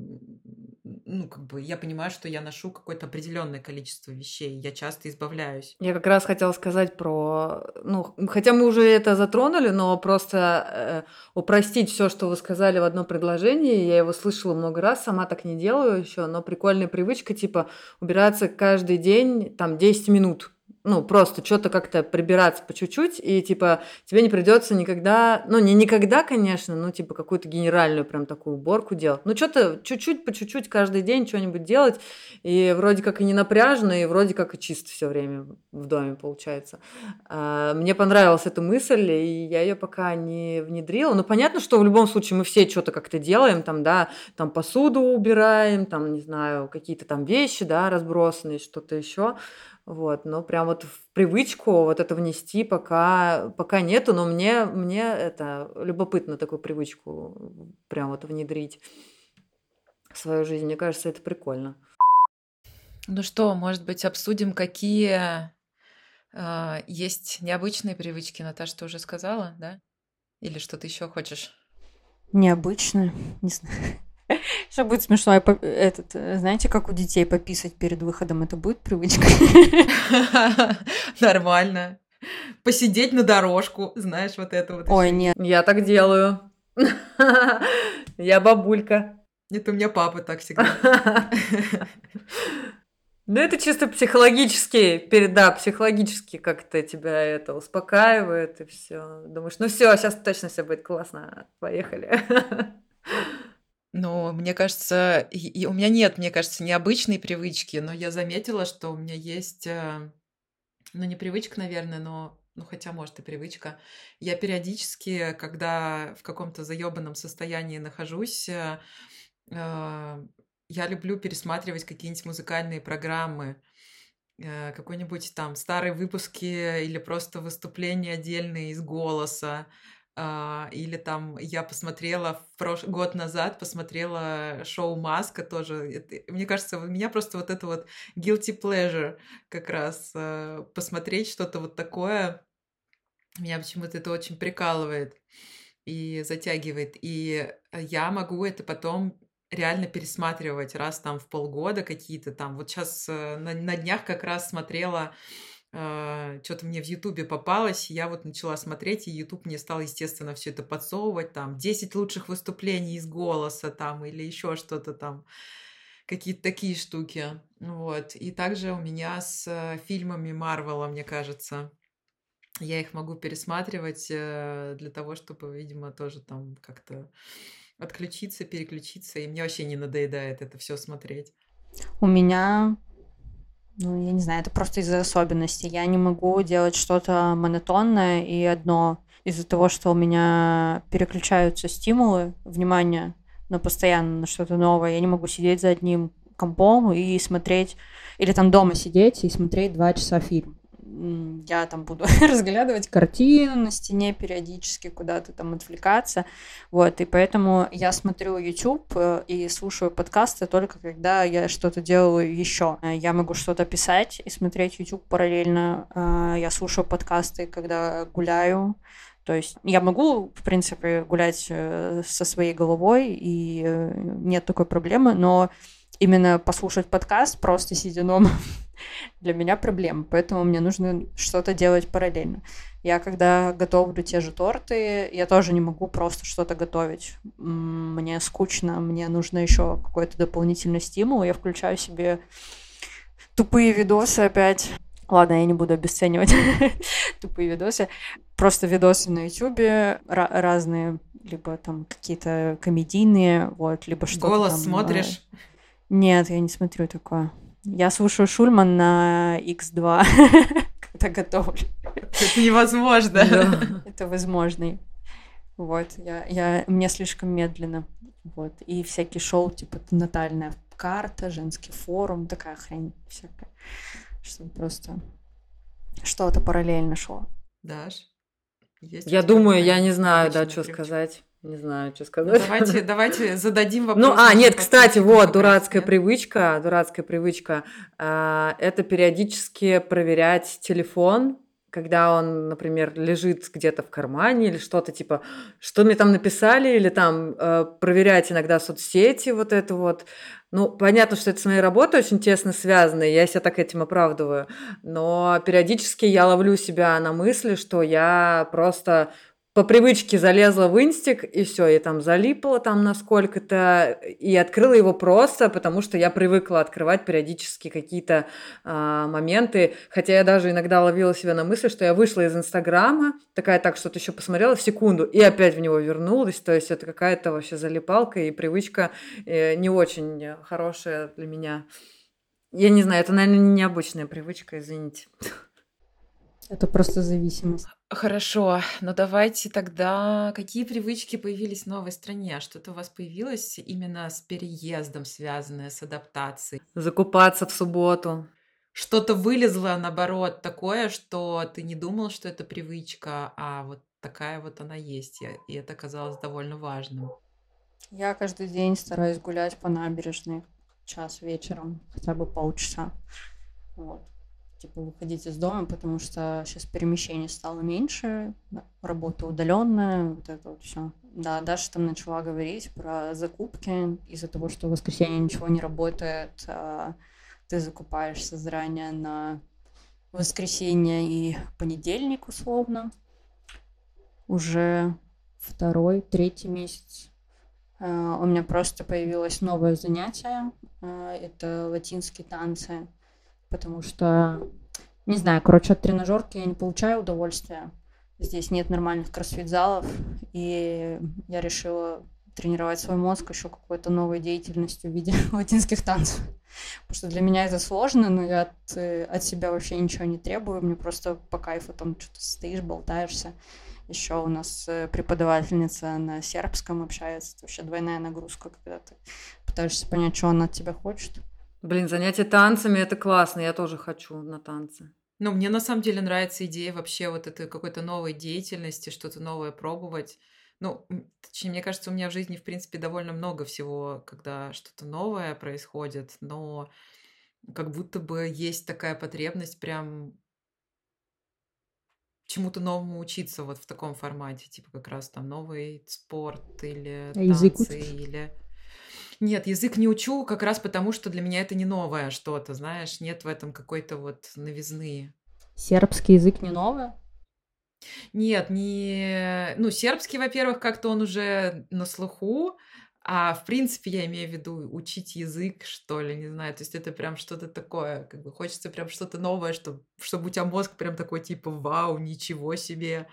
ну, как бы я понимаю, что я ношу какое-то определенное количество вещей, я часто избавляюсь. Я как раз хотела сказать про, ну, хотя мы уже это затронули, но просто э, упростить все, что вы сказали в одно предложение, я его слышала много раз, сама так не делаю еще, но прикольная привычка, типа, убираться каждый день, там, 10 минут, ну, просто что-то как-то прибираться по чуть-чуть, и, типа, тебе не придется никогда, ну, не никогда, конечно, но, типа, какую-то генеральную прям такую уборку делать. Ну, что-то чуть-чуть, по чуть-чуть каждый день что-нибудь делать, и вроде как и не напряжно, и вроде как и чисто все время в доме получается. А, мне понравилась эта мысль, и я ее пока не внедрила. Но понятно, что в любом случае мы все что-то как-то делаем, там, да, там посуду убираем, там, не знаю, какие-то там вещи, да, разбросанные, что-то еще. Вот, но прям вот в привычку вот это внести пока, пока нету, но мне, мне это любопытно такую привычку прям вот внедрить в свою жизнь. Мне кажется, это прикольно. Ну что, может быть, обсудим, какие э, есть необычные привычки, Наташа, ты уже сказала, да? Или что-то еще хочешь? Необычные, не знаю. Что будет смешно, этот, э, знаете, как у детей пописать перед выходом, это будет привычка? Нормально. Посидеть на дорожку, знаешь, вот это вот. Ой, нет. Я так делаю. Я бабулька. Это у меня папа так всегда. Ну, это чисто психологически, перед, да, психологически как-то тебя это успокаивает, и все. Думаешь, ну все, сейчас точно все будет классно, поехали. Ну, мне кажется, и, и у меня нет, мне кажется, необычной привычки, но я заметила, что у меня есть, э, ну, не привычка, наверное, но, ну, хотя, может, и привычка. Я периодически, когда в каком-то заебанном состоянии нахожусь, э, э, я люблю пересматривать какие-нибудь музыкальные программы, э, какой-нибудь там старые выпуски или просто выступления отдельные из голоса. А, или там я посмотрела в прош... год назад, посмотрела шоу «Маска» тоже. Это, мне кажется, у меня просто вот это вот guilty pleasure как раз э, посмотреть что-то вот такое. Меня почему-то это очень прикалывает и затягивает. И я могу это потом реально пересматривать раз там в полгода какие-то там. Вот сейчас э, на, на днях как раз смотрела что-то мне в Ютубе попалось, я вот начала смотреть, и Ютуб мне стал, естественно, все это подсовывать, там, 10 лучших выступлений из голоса, там, или еще что-то там, какие-то такие штуки, вот. И также у меня с э, фильмами Марвела, мне кажется, я их могу пересматривать э, для того, чтобы, видимо, тоже там как-то отключиться, переключиться, и мне вообще не надоедает это все смотреть. У меня, ну, я не знаю, это просто из-за особенностей. Я не могу делать что-то монотонное и одно из-за того, что у меня переключаются стимулы, внимание на постоянно на что-то новое. Я не могу сидеть за одним компом и смотреть, или там дома сидеть и смотреть два часа фильм я там буду разглядывать картину на стене периодически, куда-то там отвлекаться, вот, и поэтому я смотрю YouTube э, и слушаю подкасты только когда я что-то делаю еще. Я могу что-то писать и смотреть YouTube параллельно, э, я слушаю подкасты, когда гуляю, то есть я могу, в принципе, гулять э, со своей головой, и нет такой проблемы, но именно послушать подкаст, просто сидя дома, для меня проблема, поэтому мне нужно что-то делать параллельно. Я когда готовлю те же торты, я тоже не могу просто что-то готовить. Мне скучно, мне нужно еще какой-то дополнительный стимул. Я включаю себе тупые видосы опять. Ладно, я не буду обесценивать тупые видосы. Просто видосы на ютубе разные, либо там какие-то комедийные, вот, либо что-то Голос там, смотришь? Нет, я не смотрю такое. Я слушаю Шульман на X2, когда готовлю. Это невозможно. Это возможно. Вот, я, я, мне слишком медленно. Вот, и всякие шоу, типа натальная карта, женский форум, такая хрень всякая. Чтобы просто что-то параллельно шло. Даш? Есть я думаю, я не знаю, да, что сказать. Не знаю, что ну, сказать. Ну, давайте, давайте зададим вопрос. Ну, а, нет, кстати, вот, дурацкая привычка, дурацкая привычка. Э, это периодически проверять телефон, когда он, например, лежит где-то в кармане или что-то типа, что мне там написали, или там э, проверять иногда соцсети, вот это вот. Ну, понятно, что это с моей работой очень тесно связано, и я себя так этим оправдываю, но периодически я ловлю себя на мысли, что я просто по привычке залезла в инстик, и все, и там залипла там на сколько-то, и открыла его просто, потому что я привыкла открывать периодически какие-то а, моменты, хотя я даже иногда ловила себя на мысли, что я вышла из Инстаграма, такая так что-то еще посмотрела в секунду, и опять в него вернулась, то есть это какая-то вообще залипалка и привычка э, не очень хорошая для меня. Я не знаю, это, наверное, необычная привычка, извините. Это просто зависимость. Хорошо, но давайте тогда, какие привычки появились в новой стране? Что-то у вас появилось именно с переездом, связанное с адаптацией? Закупаться в субботу. Что-то вылезло, наоборот, такое, что ты не думал, что это привычка, а вот такая вот она есть, и это казалось довольно важным. Я каждый день стараюсь гулять по набережной час вечером, хотя бы полчаса. Вот типа выходить из дома, потому что сейчас перемещений стало меньше, работа удаленная, вот это вот все. Да, Даша там начала говорить про закупки из-за того, что в воскресенье ничего не работает, а ты закупаешься заранее на воскресенье и понедельник условно. Уже второй, третий месяц а, у меня просто появилось новое занятие. А, это латинские танцы потому что, не знаю, короче, от тренажерки я не получаю удовольствия. Здесь нет нормальных кроссфит-залов, и я решила тренировать свой мозг еще какой-то новой деятельностью в виде латинских танцев. Потому что для меня это сложно, но я от, э, от себя вообще ничего не требую. Мне просто по кайфу там что-то стоишь, болтаешься. Еще у нас э, преподавательница на сербском общается. Это вообще двойная нагрузка, когда ты пытаешься понять, что она от тебя хочет. Блин, занятия танцами это классно, я тоже хочу на танцы. Ну, мне на самом деле нравится идея вообще вот этой какой-то новой деятельности, что-то новое пробовать. Ну, точнее, мне кажется, у меня в жизни, в принципе, довольно много всего, когда что-то новое происходит, но как будто бы есть такая потребность прям чему-то новому учиться вот в таком формате, типа как раз там новый спорт или танцы, или нет, язык не учу как раз потому, что для меня это не новое что-то, знаешь, нет в этом какой-то вот новизны. Сербский язык не новое? Нет, не... Ну, сербский, во-первых, как-то он уже на слуху, А в принципе я имею в виду учить язык, что ли, не знаю. То есть это прям что-то такое, как бы хочется прям что-то новое, чтобы, чтобы у тебя мозг прям такой типа вау, ничего себе.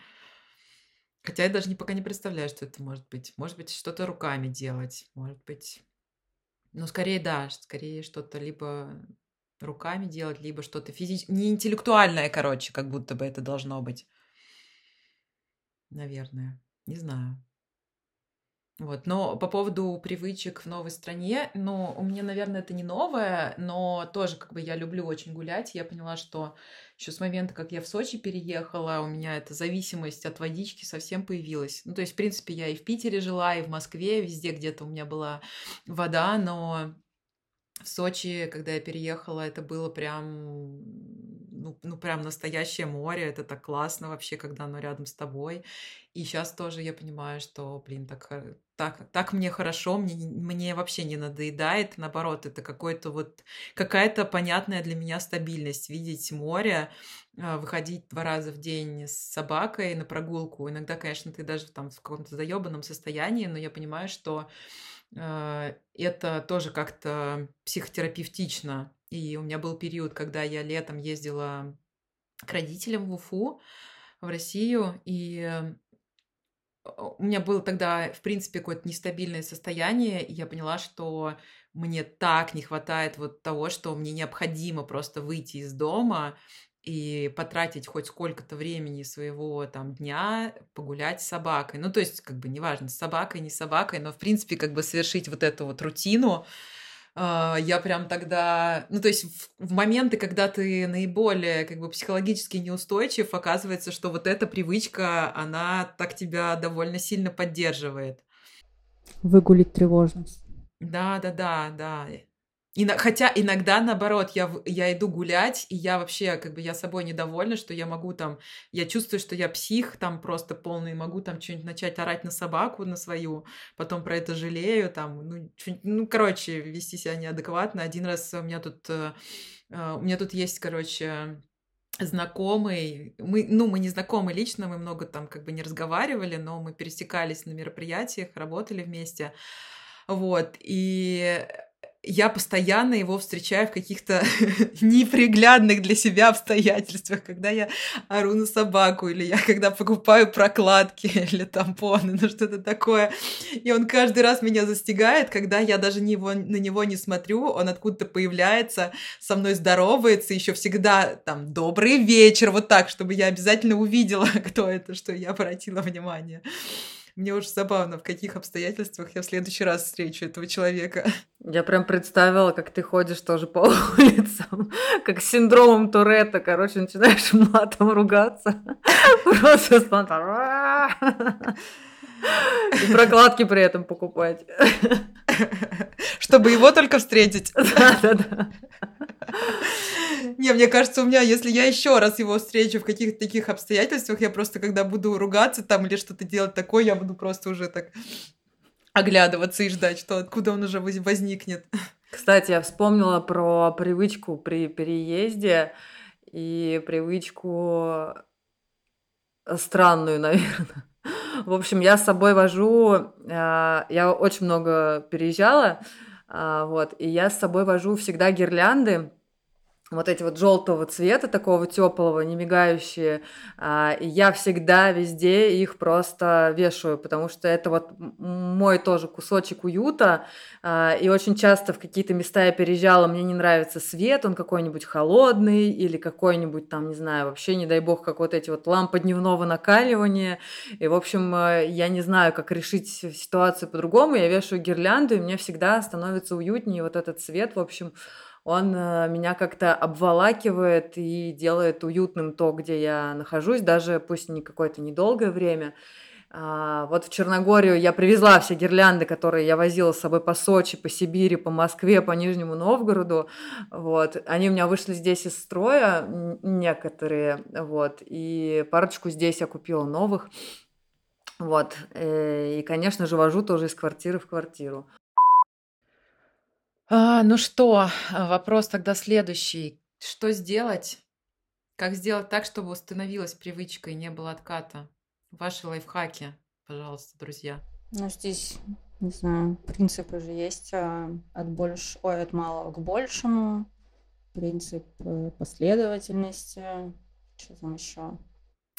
Хотя я даже не, пока не представляю, что это может быть. Может быть, что-то руками делать, может быть... Ну, скорее, да, скорее что-то либо руками делать, либо что-то физическое, не интеллектуальное, короче, как будто бы это должно быть. Наверное. Не знаю. Вот. Но по поводу привычек в новой стране, ну, у меня, наверное, это не новое, но тоже как бы я люблю очень гулять. Я поняла, что еще с момента, как я в Сочи переехала, у меня эта зависимость от водички совсем появилась. Ну, то есть, в принципе, я и в Питере жила, и в Москве, везде где-то у меня была вода, но в Сочи, когда я переехала, это было прям, ну, ну, прям настоящее море. Это так классно вообще, когда оно рядом с тобой. И сейчас тоже я понимаю, что, блин, так, так, так мне хорошо, мне, мне вообще не надоедает. Наоборот, это какой-то вот, какая-то понятная для меня стабильность. Видеть море, а, выходить два раза в день с собакой на прогулку. Иногда, конечно, ты даже там в каком-то заебанном состоянии, но я понимаю, что а, это тоже как-то психотерапевтично. И у меня был период, когда я летом ездила к родителям в Уфу, в Россию, и у меня было тогда, в принципе, какое-то нестабильное состояние, и я поняла, что мне так не хватает вот того, что мне необходимо просто выйти из дома и потратить хоть сколько-то времени своего там дня погулять с собакой. Ну, то есть, как бы, неважно, с собакой, не с собакой, но, в принципе, как бы совершить вот эту вот рутину, а, я прям тогда, ну то есть в, в моменты, когда ты наиболее как бы психологически неустойчив, оказывается, что вот эта привычка, она так тебя довольно сильно поддерживает. Выгулить тревожность. Да, да, да, да. И на, хотя иногда, наоборот, я, я иду гулять, и я вообще, как бы, я собой недовольна, что я могу там, я чувствую, что я псих там просто полный, могу там что-нибудь начать орать на собаку, на свою, потом про это жалею, там, ну, ну короче, вести себя неадекватно. Один раз у меня тут, э, э, у меня тут есть, короче, знакомый, мы, ну, мы не знакомы лично, мы много там как бы не разговаривали, но мы пересекались на мероприятиях, работали вместе, вот, и я постоянно его встречаю в каких-то неприглядных для себя обстоятельствах, когда я ору на собаку, или я когда покупаю прокладки или тампоны, ну что-то такое. И он каждый раз меня застигает, когда я даже него, на него не смотрю, он откуда-то появляется, со мной здоровается, еще всегда там «добрый вечер», вот так, чтобы я обязательно увидела, кто это, что я обратила внимание. Мне очень забавно, в каких обстоятельствах я в следующий раз встречу этого человека. Я прям представила, как ты ходишь тоже по улицам, как с синдромом Туретта, короче, начинаешь матом ругаться. Просто спонтанно. И прокладки при этом покупать. Чтобы его только встретить. Да-да-да. Не, мне кажется, у меня, если я еще раз его встречу в каких-то таких обстоятельствах, я просто, когда буду ругаться там или что-то делать такое, я буду просто уже так оглядываться и ждать, что откуда он уже возникнет. Кстати, я вспомнила про привычку при переезде и привычку странную, наверное. В общем, я с собой вожу, а, я очень много переезжала, а, вот, и я с собой вожу всегда гирлянды, вот эти вот желтого цвета, такого теплого, не мигающие. А, я всегда везде их просто вешаю, потому что это вот мой тоже кусочек уюта. А, и очень часто в какие-то места я переезжала, мне не нравится свет, он какой-нибудь холодный или какой-нибудь там, не знаю, вообще, не дай бог, как вот эти вот лампы дневного накаливания. И, в общем, э, я не знаю, как решить ситуацию по-другому. Я вешаю гирлянду, и мне всегда становится уютнее вот этот цвет. В общем, он э, меня как-то обволакивает и делает уютным то, где я нахожусь, даже пусть не какое-то недолгое время. А, вот в Черногорию я привезла все гирлянды, которые я возила с собой по Сочи, по Сибири, по Москве, по Нижнему Новгороду. Вот. Они у меня вышли здесь из строя, некоторые. Вот. И парочку здесь я купила новых. Вот. Э, и, конечно же, вожу тоже из квартиры в квартиру. А, ну что, а, вопрос тогда следующий. Что сделать? Как сделать так, чтобы установилась привычка и не было отката? Ваши лайфхаки, пожалуйста, друзья. Ну, здесь не знаю, принципы же есть а, от больш... Ой, от малого к большему, принцип э, последовательности, что там еще?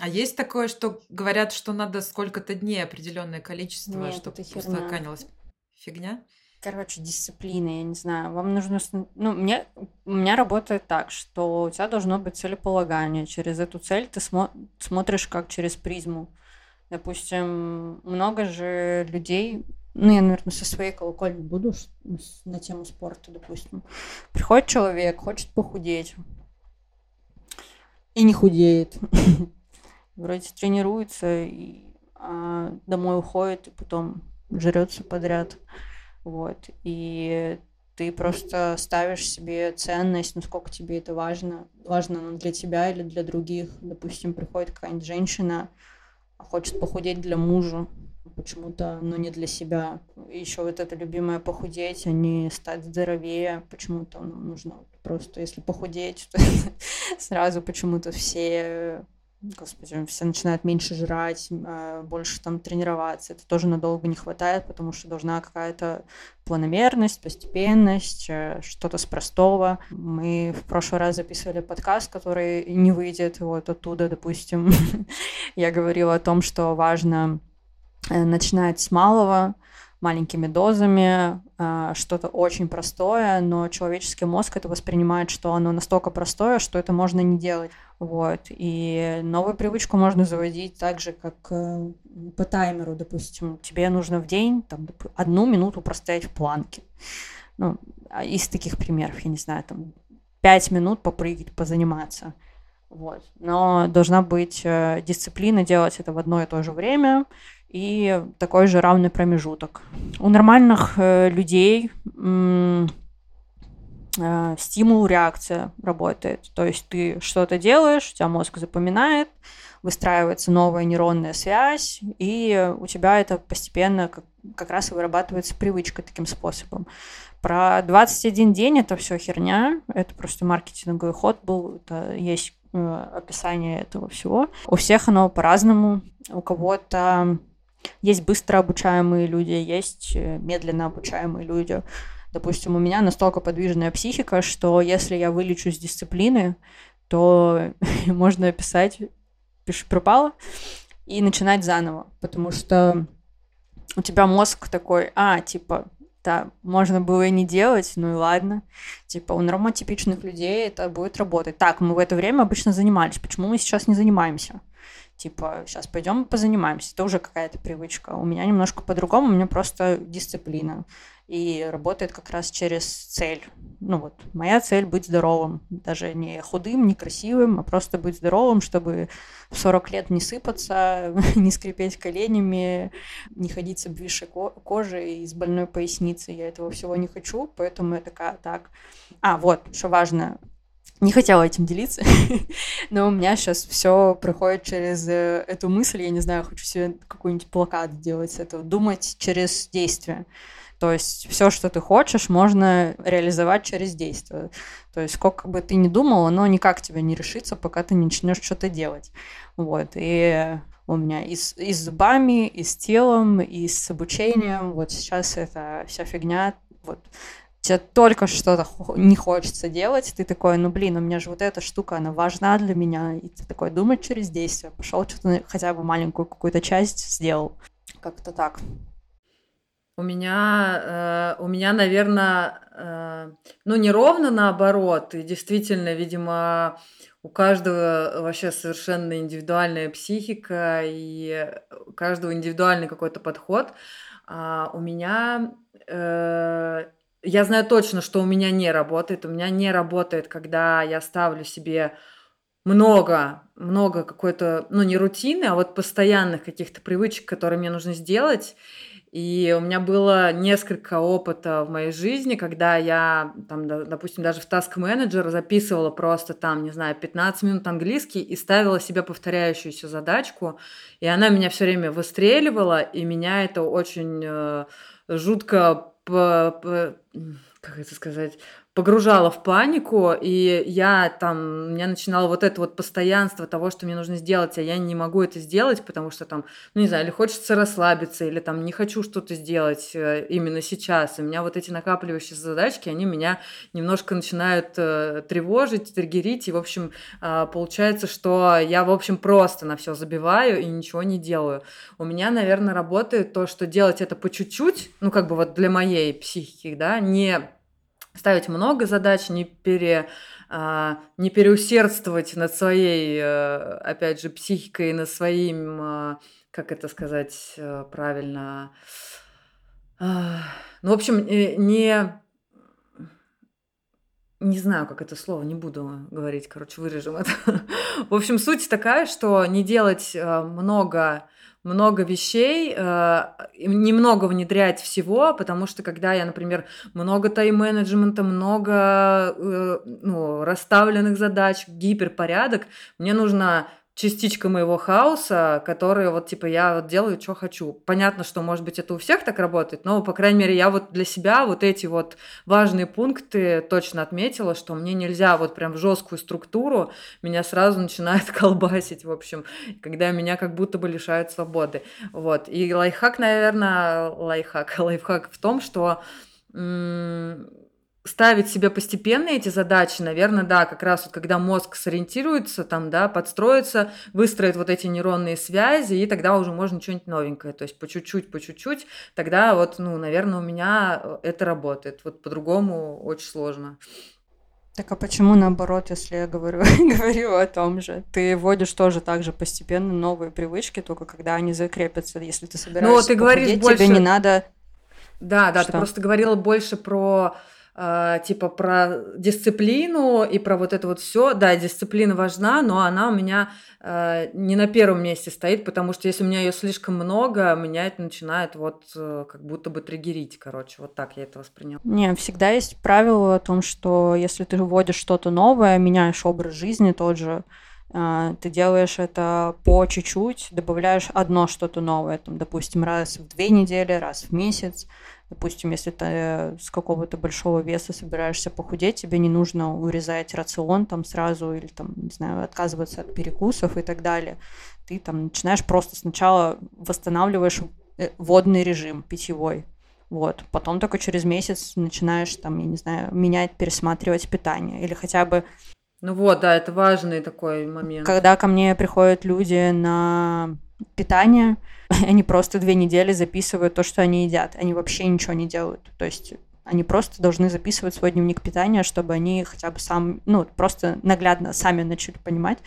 А есть такое, что говорят, что надо сколько-то дней определенное количество, Нет, чтобы устаканилось? Фигня? Короче, дисциплина, я не знаю. Вам нужно... Ну, мне... У меня работает так, что у тебя должно быть целеполагание. Через эту цель ты смо- смотришь как через призму. Допустим, много же людей... Ну, я, наверное, со своей колокольни буду на тему спорта, допустим. Приходит человек, хочет похудеть. И не худеет. Вроде тренируется, и а, домой уходит, и потом жрется подряд. Вот. И ты просто ставишь себе ценность, насколько тебе это важно. Важно оно для тебя или для других. Допустим, приходит какая-нибудь женщина, а хочет похудеть для мужа почему-то, но не для себя. Еще вот это любимое похудеть, а не стать здоровее. Почему-то ну, нужно просто, если похудеть, то сразу почему-то все Господи, все начинают меньше жрать, а, больше там тренироваться. Это тоже надолго не хватает, потому что должна какая-то планомерность, постепенность, э, что-то с простого. Мы в прошлый раз записывали подкаст, который не выйдет вот оттуда, допустим. Я говорила о том, что важно э, начинать с малого, маленькими дозами, а, что-то очень простое, но человеческий мозг это воспринимает, что оно настолько простое, что это можно не делать. Вот. И новую привычку можно заводить так же, как э, по таймеру, допустим. Тебе нужно в день там, одну минуту простоять в планке. Ну, а из таких примеров, я не знаю, там, пять минут попрыгать, позаниматься. Вот. Но должна быть э, дисциплина делать это в одно и то же время и такой же равный промежуток. У нормальных э, людей э, стимул, реакция работает. То есть ты что-то делаешь, у тебя мозг запоминает, выстраивается новая нейронная связь, и у тебя это постепенно как, как раз и вырабатывается привычка таким способом. Про 21 день это все херня, это просто маркетинговый ход был, это есть э, описание этого всего. У всех оно по-разному. У кого-то есть быстро обучаемые люди, есть э, медленно обучаемые люди. Допустим, у меня настолько подвижная психика, что если я вылечу с дисциплины, то можно описать пиши пропало и начинать заново, потому что у тебя мозг такой, а, типа, да, можно было и не делать, ну и ладно. Типа, у нормотипичных людей это будет работать. Так, мы в это время обычно занимались, почему мы сейчас не занимаемся? Типа, сейчас пойдем позанимаемся. Это уже какая-то привычка. У меня немножко по-другому, у меня просто дисциплина. И работает как раз через цель. Ну вот, моя цель быть здоровым. Даже не худым, не красивым, а просто быть здоровым, чтобы в 40 лет не сыпаться, не скрипеть коленями, не ходить с обвисшей кожей и с больной поясницей. Я этого всего не хочу, поэтому я такая, так. А, вот, что важно, не хотела этим делиться, но у меня сейчас все проходит через э, эту мысль. Я не знаю, хочу себе какой-нибудь плакат сделать с этого. Думать через действие. То есть все, что ты хочешь, можно реализовать через действие. То есть сколько бы ты ни думал, оно никак тебя не решится, пока ты не начнешь что-то делать. Вот. И у меня и с, и с зубами, и с телом, и с обучением. Вот сейчас эта вся фигня вот тебе только что-то не хочется делать, ты такой, ну блин, у меня же вот эта штука, она важна для меня, и ты такой думать через действие, пошел что-то хотя бы маленькую какую-то часть сделал, как-то так. У меня, э, у меня, наверное, э, ну не ровно наоборот, и действительно, видимо, у каждого вообще совершенно индивидуальная психика и у каждого индивидуальный какой-то подход. А у меня э, я знаю точно, что у меня не работает. У меня не работает, когда я ставлю себе много, много какой-то, ну, не рутины, а вот постоянных каких-то привычек, которые мне нужно сделать. И у меня было несколько опыта в моей жизни, когда я, там, допустим, даже в Task Manager записывала просто там, не знаю, 15 минут английский и ставила себе повторяющуюся задачку, и она меня все время выстреливала, и меня это очень э, жутко как это сказать, погружало в панику, и я там, у меня начинало вот это вот постоянство того, что мне нужно сделать, а я не могу это сделать, потому что там, ну не знаю, или хочется расслабиться, или там не хочу что-то сделать э, именно сейчас. И у меня вот эти накапливающие задачки, они меня немножко начинают э, тревожить, триггерить, и, в общем, э, получается, что я, в общем, просто на все забиваю и ничего не делаю. У меня, наверное, работает то, что делать это по чуть-чуть, ну, как бы вот для моей психики, да, не ставить много задач, не, пере, а, не переусердствовать над своей, э, опять же, психикой, над своим, а, как это сказать э, правильно, а, ну, в общем, э, не не знаю, как это слово, не буду говорить, короче, вырежем это. В общем, суть такая, что не делать много много вещей, э, немного внедрять всего, потому что когда я, например, много тайм-менеджмента, много э, ну, расставленных задач, гиперпорядок, мне нужно частичка моего хаоса, которые вот типа я вот делаю, что хочу. Понятно, что может быть это у всех так работает, но по крайней мере я вот для себя вот эти вот важные пункты точно отметила, что мне нельзя вот прям в жесткую структуру, меня сразу начинает колбасить, в общем, когда меня как будто бы лишают свободы. Вот. И лайфхак, наверное, лайфхак, лайфхак в том, что ставить себе постепенно эти задачи, наверное, да, как раз вот когда мозг сориентируется, там, да, подстроится, выстроит вот эти нейронные связи, и тогда уже можно что-нибудь новенькое, то есть по чуть-чуть, по чуть-чуть, тогда вот, ну, наверное, у меня э, это работает, вот по-другому очень сложно. Так а почему наоборот, если я говорю, говорю о том же? Ты вводишь тоже так же постепенно новые привычки, только когда они закрепятся, если ты собираешься Ну, ты говоришь больше... тебе не надо... Да, да, Что? ты просто говорила больше про а, типа про дисциплину и про вот это вот все. Да, дисциплина важна, но она у меня э, не на первом месте стоит, потому что если у меня ее слишком много, меня это начинает вот э, как будто бы триггерить, короче, вот так я это восприняла. Не, всегда есть правило о том, что если ты вводишь что-то новое, меняешь образ жизни тот же, э, ты делаешь это по чуть-чуть, добавляешь одно что-то новое, там, допустим, раз в две недели, раз в месяц, Допустим, если ты с какого-то большого веса собираешься похудеть, тебе не нужно урезать рацион там сразу или там, не знаю, отказываться от перекусов и так далее. Ты там начинаешь просто сначала восстанавливаешь э, водный режим питьевой, вот. Потом только через месяц начинаешь там, я не знаю, менять, пересматривать питание или хотя бы ну вот, да, это важный такой момент. Когда ко мне приходят люди на питание, они просто две недели записывают то, что они едят. Они вообще ничего не делают. То есть они просто должны записывать свой дневник питания, чтобы они хотя бы сам, ну, просто наглядно сами начали понимать,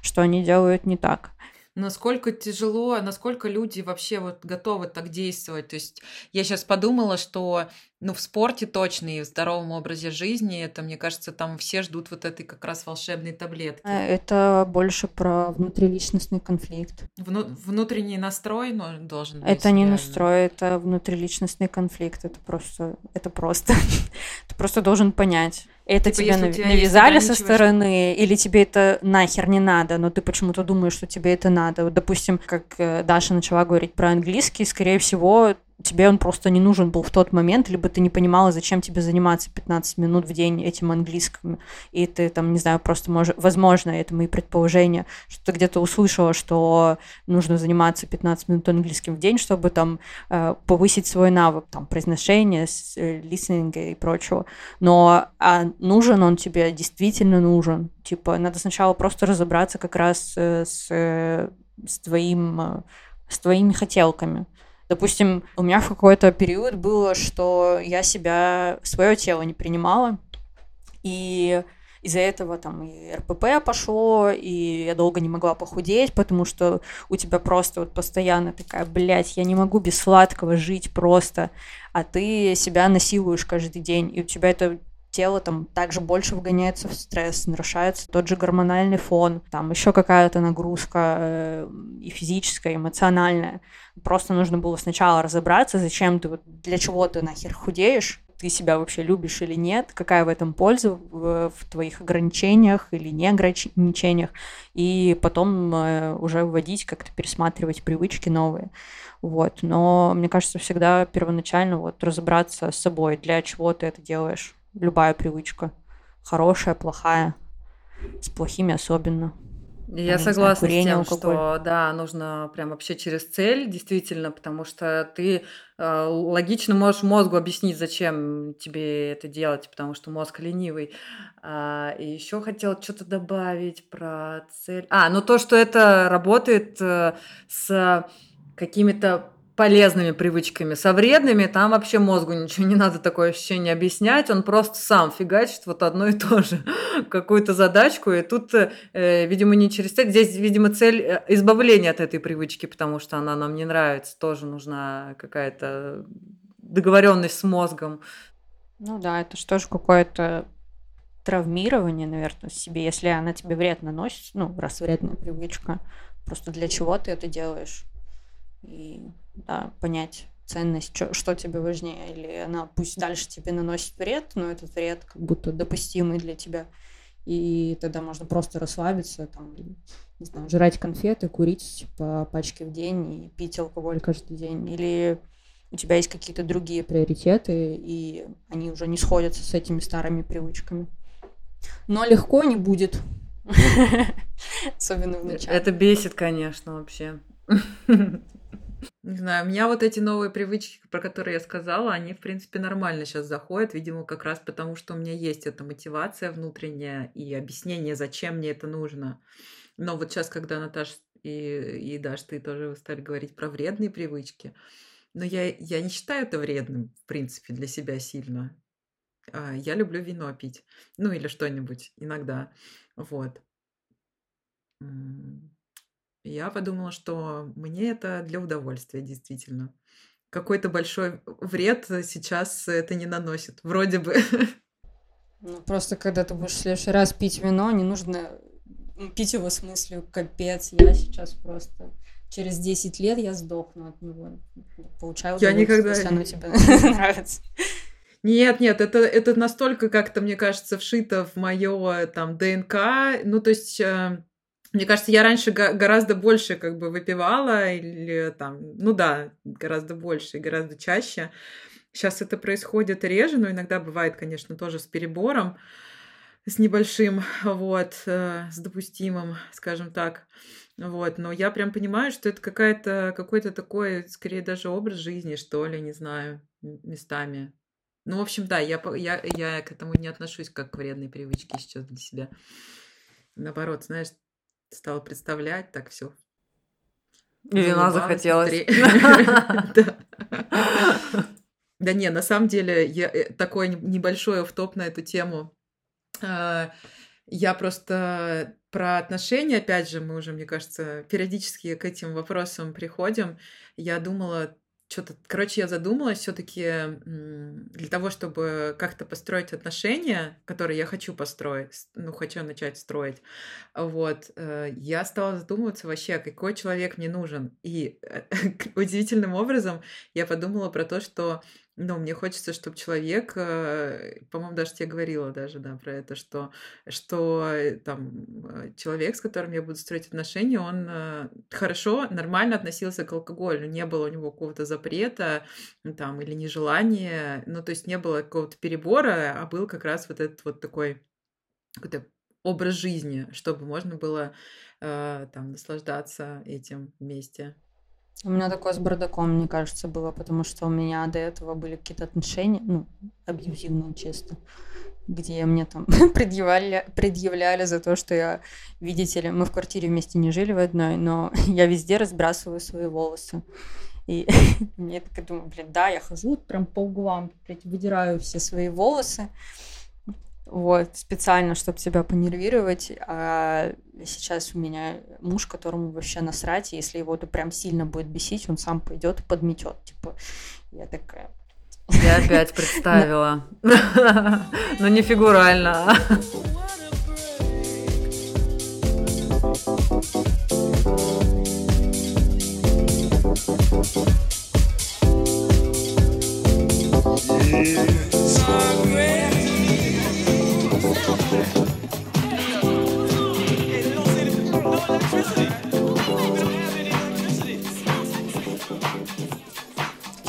что они делают не так насколько тяжело, насколько люди вообще вот готовы так действовать. То есть я сейчас подумала, что ну, в спорте точно и в здоровом образе жизни, это, мне кажется, там все ждут вот этой как раз волшебной таблетки. Э, это больше про внутриличностный конфликт. Вну- внутренний настрой ну, должен быть. Это не реально. настрой, это внутриличностный конфликт. Это просто, это просто. Ты просто должен понять. Это типа, тебе нав- навязали со стороны, или тебе это нахер не надо, но ты почему-то думаешь, что тебе это надо. Вот, допустим, как э, Даша начала говорить про английский, скорее всего, тебе он просто не нужен был в тот момент, либо ты не понимала, зачем тебе заниматься 15 минут в день этим английским, и ты там, не знаю, просто, может, возможно, это мои предположения, что ты где-то услышала, что нужно заниматься 15 минут английским в день, чтобы там э, повысить свой навык, там, произношения, э, listening и прочего, но а нужен он тебе, действительно нужен, типа, надо сначала просто разобраться как раз э, с, э, с твоим э, с твоими хотелками. Допустим, у меня в какой-то период было, что я себя, свое тело не принимала, и из-за этого там и РПП пошло, и я долго не могла похудеть, потому что у тебя просто вот постоянно такая, блядь, я не могу без сладкого жить просто, а ты себя насилуешь каждый день, и у тебя это тело там также больше вгоняется в стресс, нарушается тот же гормональный фон, там еще какая-то нагрузка э, и физическая, и эмоциональная. Просто нужно было сначала разобраться, зачем ты, для чего ты нахер худеешь, ты себя вообще любишь или нет, какая в этом польза в, в твоих ограничениях или не ограничениях, и потом э, уже вводить, как-то пересматривать привычки новые. Вот. Но мне кажется, всегда первоначально вот разобраться с собой, для чего ты это делаешь любая привычка. Хорошая, плохая, с плохими особенно. Я Там, согласна знаю, с тем, алкоголь. что да, нужно прям вообще через цель, действительно, потому что ты э, логично можешь мозгу объяснить, зачем тебе это делать, потому что мозг ленивый. А, и еще хотела что-то добавить про цель. А, ну то, что это работает э, с какими-то полезными привычками. Со вредными там вообще мозгу ничего не надо такое ощущение объяснять, он просто сам фигачит вот одно и то же, какую-то задачку, и тут, э, видимо, не через цель, здесь, видимо, цель э, избавления от этой привычки, потому что она нам не нравится, тоже нужна какая-то договоренность с мозгом. Ну да, это же тоже какое-то травмирование, наверное, себе, если она тебе вред наносит, ну, раз вредная привычка, просто для чего ты это делаешь? И да, понять ценность, что, что тебе важнее, или она пусть дальше тебе наносит вред, но этот вред как будто допустимый для тебя, и тогда можно просто расслабиться, там, не знаю, жрать конфеты, курить по пачке в день и пить алкоголь каждый день, или у тебя есть какие-то другие приоритеты, и они уже не сходятся с этими старыми привычками. Но легко не будет. Особенно в начале. Это бесит, конечно, вообще. Не знаю, у меня вот эти новые привычки, про которые я сказала, они, в принципе, нормально сейчас заходят, видимо, как раз потому, что у меня есть эта мотивация внутренняя и объяснение, зачем мне это нужно. Но вот сейчас, когда Наташа и, и Даш, ты тоже стали говорить про вредные привычки, но я, я не считаю это вредным, в принципе, для себя сильно. А, Я люблю вино пить, ну или что-нибудь иногда, вот. Я подумала, что мне это для удовольствия, действительно. Какой-то большой вред сейчас это не наносит, вроде бы. Ну, просто когда ты будешь в следующий раз пить вино, не нужно ну, пить его с мыслью, капец, я сейчас просто через 10 лет я сдохну от него. Получаю Я никогда если оно тебе нравится. Нет, нет, это, это настолько как-то, мне кажется, вшито в мое там ДНК. Ну, то есть, э, мне кажется, я раньше гораздо больше как бы выпивала или там, ну да, гораздо больше и гораздо чаще. Сейчас это происходит реже, но иногда бывает, конечно, тоже с перебором, с небольшим, вот, э, с допустимым, скажем так. Вот, но я прям понимаю, что это какая-то, какой-то такой, скорее даже образ жизни, что ли, не знаю, местами. Ну, в общем, да, я, я, я к этому не отношусь как к вредной привычке сейчас для себя. Наоборот, знаешь, стала представлять, так все. Вина захотелось. Да. Да не, на самом деле, я, э, такой не- небольшой топ на эту тему. А, Я просто про отношения, опять же, мы уже, мне кажется, периодически к этим вопросам приходим. Я думала, что-то, короче, я задумалась все-таки для того, чтобы как-то построить отношения, которые я хочу построить, ну, хочу начать строить, вот, э, я стала задумываться вообще, какой человек мне нужен. И э, удивительным образом я подумала про то, что ну, мне хочется, чтобы человек, э, по-моему, даже тебе говорила даже, да, про это, что, что э, там э, человек, с которым я буду строить отношения, он хорошо, нормально относился к алкоголю, не было у него какого-то запрета там или нежелания, ну, то есть не было какого-то перебора, а был как раз вот этот вот такой какой-то образ жизни, чтобы можно было там наслаждаться этим вместе. У меня такое с бардаком, мне кажется, было, потому что у меня до этого были какие-то отношения, ну, абьюзивные чисто, где мне там предъявляли, предъявляли за то, что я, видите ли, мы в квартире вместе не жили в одной, но я везде разбрасываю свои волосы. И мне так думаю, блин, да, я хожу прям по углам, блядь, выдираю все свои волосы, вот, специально, чтобы тебя понервировать. А сейчас у меня муж, которому вообще насрать, и если его это прям сильно будет бесить, он сам пойдет и подметет. Типа, я такая, Я опять представила. Ну, не фигурально.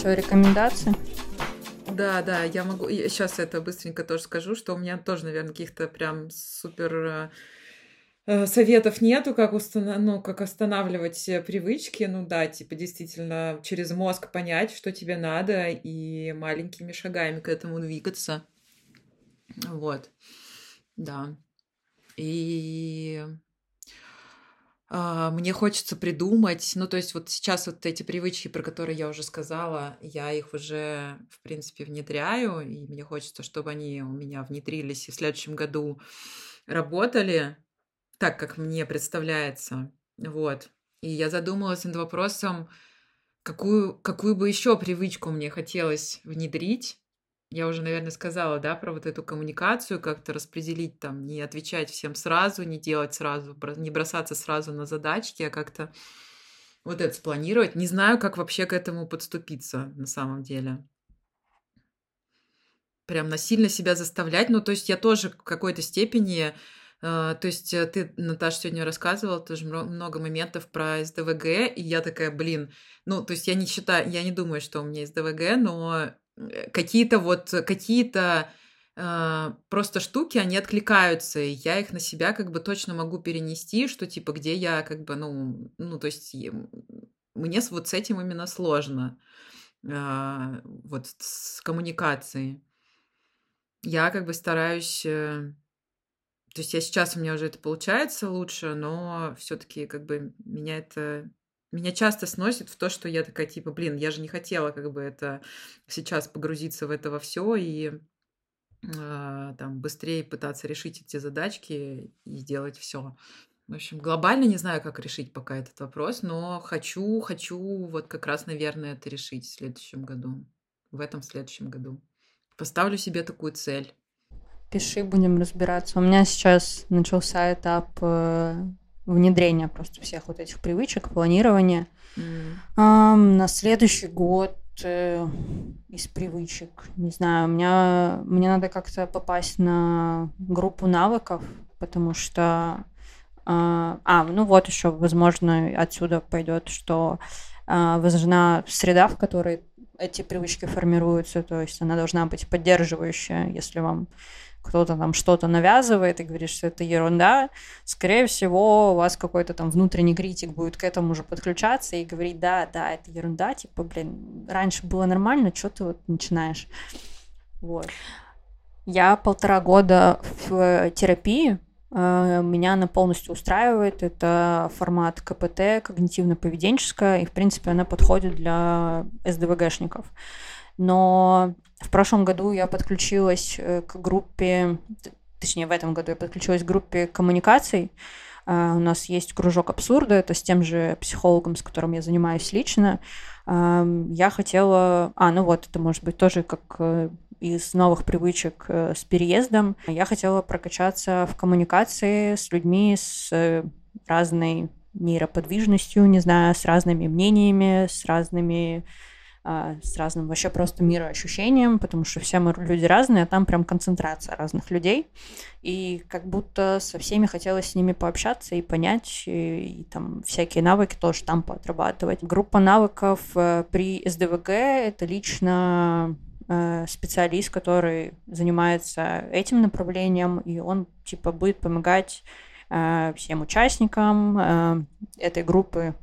что, рекомендации? Да, да, я могу... Сейчас это быстренько тоже скажу, что у меня тоже, наверное, каких-то прям супер э, э, советов нету, как, установ... ну, как останавливать привычки. Ну да, типа действительно через мозг понять, что тебе надо, и маленькими шагами к этому двигаться. Вот. Да. И мне хочется придумать, ну, то есть вот сейчас вот эти привычки, про которые я уже сказала, я их уже, в принципе, внедряю, и мне хочется, чтобы они у меня внедрились и в следующем году работали так, как мне представляется. Вот. И я задумалась над вопросом, какую, какую бы еще привычку мне хотелось внедрить, я уже, наверное, сказала, да, про вот эту коммуникацию, как-то распределить там, не отвечать всем сразу, не делать сразу, не бросаться сразу на задачки, а как-то вот это спланировать. Не знаю, как вообще к этому подступиться на самом деле. Прям насильно себя заставлять. Ну, то есть я тоже в какой-то степени Uh, то есть э, ты, Наташа, сегодня рассказывала тоже много моментов про СДВГ, и я такая, блин, ну, то есть я не считаю, я не думаю, что у меня СДВГ, но Э, какие-то вот, какие-то э, просто штуки, они откликаются, и я их на себя как бы точно могу перенести, что типа где я как бы, ну, ну то есть мне вот с этим именно сложно, э, вот с коммуникацией. Я как бы стараюсь... Э, то есть я сейчас у меня уже это получается лучше, но все-таки как бы меня это меня часто сносит в то, что я такая, типа, блин, я же не хотела как бы это сейчас погрузиться в это во все и э, там быстрее пытаться решить эти задачки и сделать все. В общем, глобально не знаю, как решить пока этот вопрос, но хочу, хочу вот как раз, наверное, это решить в следующем году, в этом следующем году. Поставлю себе такую цель. Пиши, будем разбираться. У меня сейчас начался этап э, внедрения просто всех вот этих привычек, планирования. Mm. А, на следующий год э, из привычек, не знаю, у меня мне надо как-то попасть на группу навыков, потому что а, а ну вот еще, возможно, отсюда пойдет, что а, важна среда, в которой эти привычки формируются, то есть она должна быть поддерживающая, если вам кто-то там что-то навязывает и говорит, что это ерунда, скорее всего, у вас какой-то там внутренний критик будет к этому же подключаться и говорить, да, да, это ерунда, типа, блин, раньше было нормально, что ты вот начинаешь? Вот. Я полтора года в терапии, э, меня она полностью устраивает. Это формат КПТ, когнитивно-поведенческая, и, в принципе, она подходит для СДВГшников. Но в прошлом году я подключилась э, к группе, точнее, в этом году я подключилась к группе коммуникаций. Uh, у нас есть кружок абсурда, это с тем же психологом, с которым я занимаюсь лично. Я хотела... А, ну вот, это может быть тоже как uh, из новых привычек э, с переездом. Я хотела прокачаться в коммуникации с людьми с разной нейроподвижностью, не знаю, с разными мнениями, с разными а, с разным вообще просто мироощущением, потому что все мы люди разные, а там прям концентрация разных людей. И как будто со всеми хотелось с ними пообщаться и понять, и, и там всякие навыки тоже там поотрабатывать. Группа навыков э, при СДВГ — это лично э, специалист, который занимается этим направлением, и он типа будет помогать э, всем участникам этой группы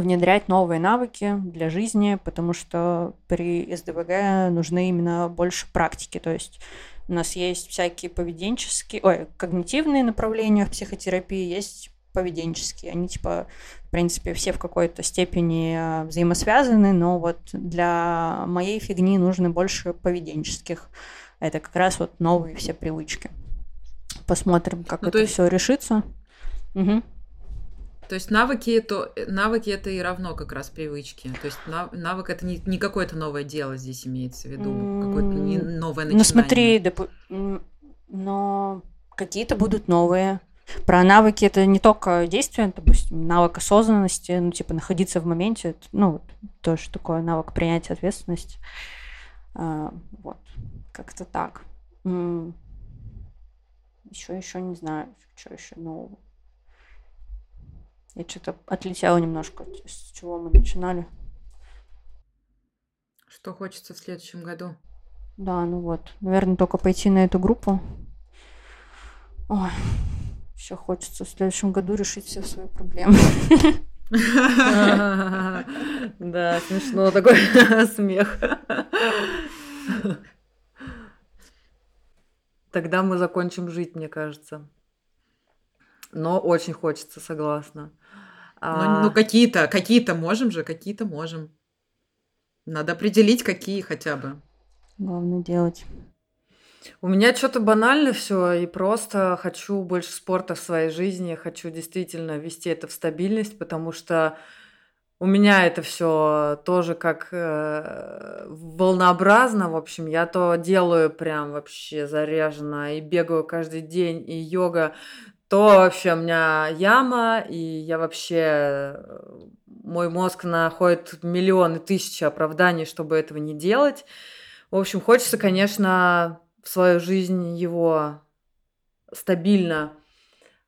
внедрять новые навыки для жизни, потому что при СДВГ нужны именно больше практики. То есть у нас есть всякие поведенческие, ой, когнитивные направления в психотерапии, есть поведенческие. Они, типа, в принципе, все в какой-то степени а, взаимосвязаны, но вот для моей фигни нужны больше поведенческих. Это как раз вот новые все привычки. Посмотрим, как ну, это есть... все решится. Угу. То есть навыки это, навыки это и равно как раз привычки. То есть навык это не, не какое-то новое дело здесь имеется в виду, какое-то не новое начинание. Ну смотри, доп... но какие-то будут новые. Про навыки это не только действие, допустим, навык осознанности, ну типа находиться в моменте, ну тоже такое навык принятия ответственности. А, вот, как-то так. Еще, еще не знаю, что еще нового. Я что-то отлетела немножко, с чего мы начинали. Что хочется в следующем году? Да, ну вот. Наверное, только пойти на эту группу. Ой, еще хочется в следующем году решить все свои проблемы. Да, смешно такой смех. Тогда мы закончим жить, мне кажется. Но очень хочется, согласна. Ну, а... ну какие-то, какие-то можем же, какие-то можем. Надо определить, какие хотя бы. Главное делать. У меня что-то банально все, и просто хочу больше спорта в своей жизни, хочу действительно вести это в стабильность, потому что у меня это все тоже как э, волнообразно, в общем, я то делаю прям вообще заряженно и бегаю каждый день, и йога, то вообще у меня яма, и я вообще мой мозг находит миллионы, тысячи оправданий, чтобы этого не делать. В общем, хочется, конечно, в свою жизнь его стабильно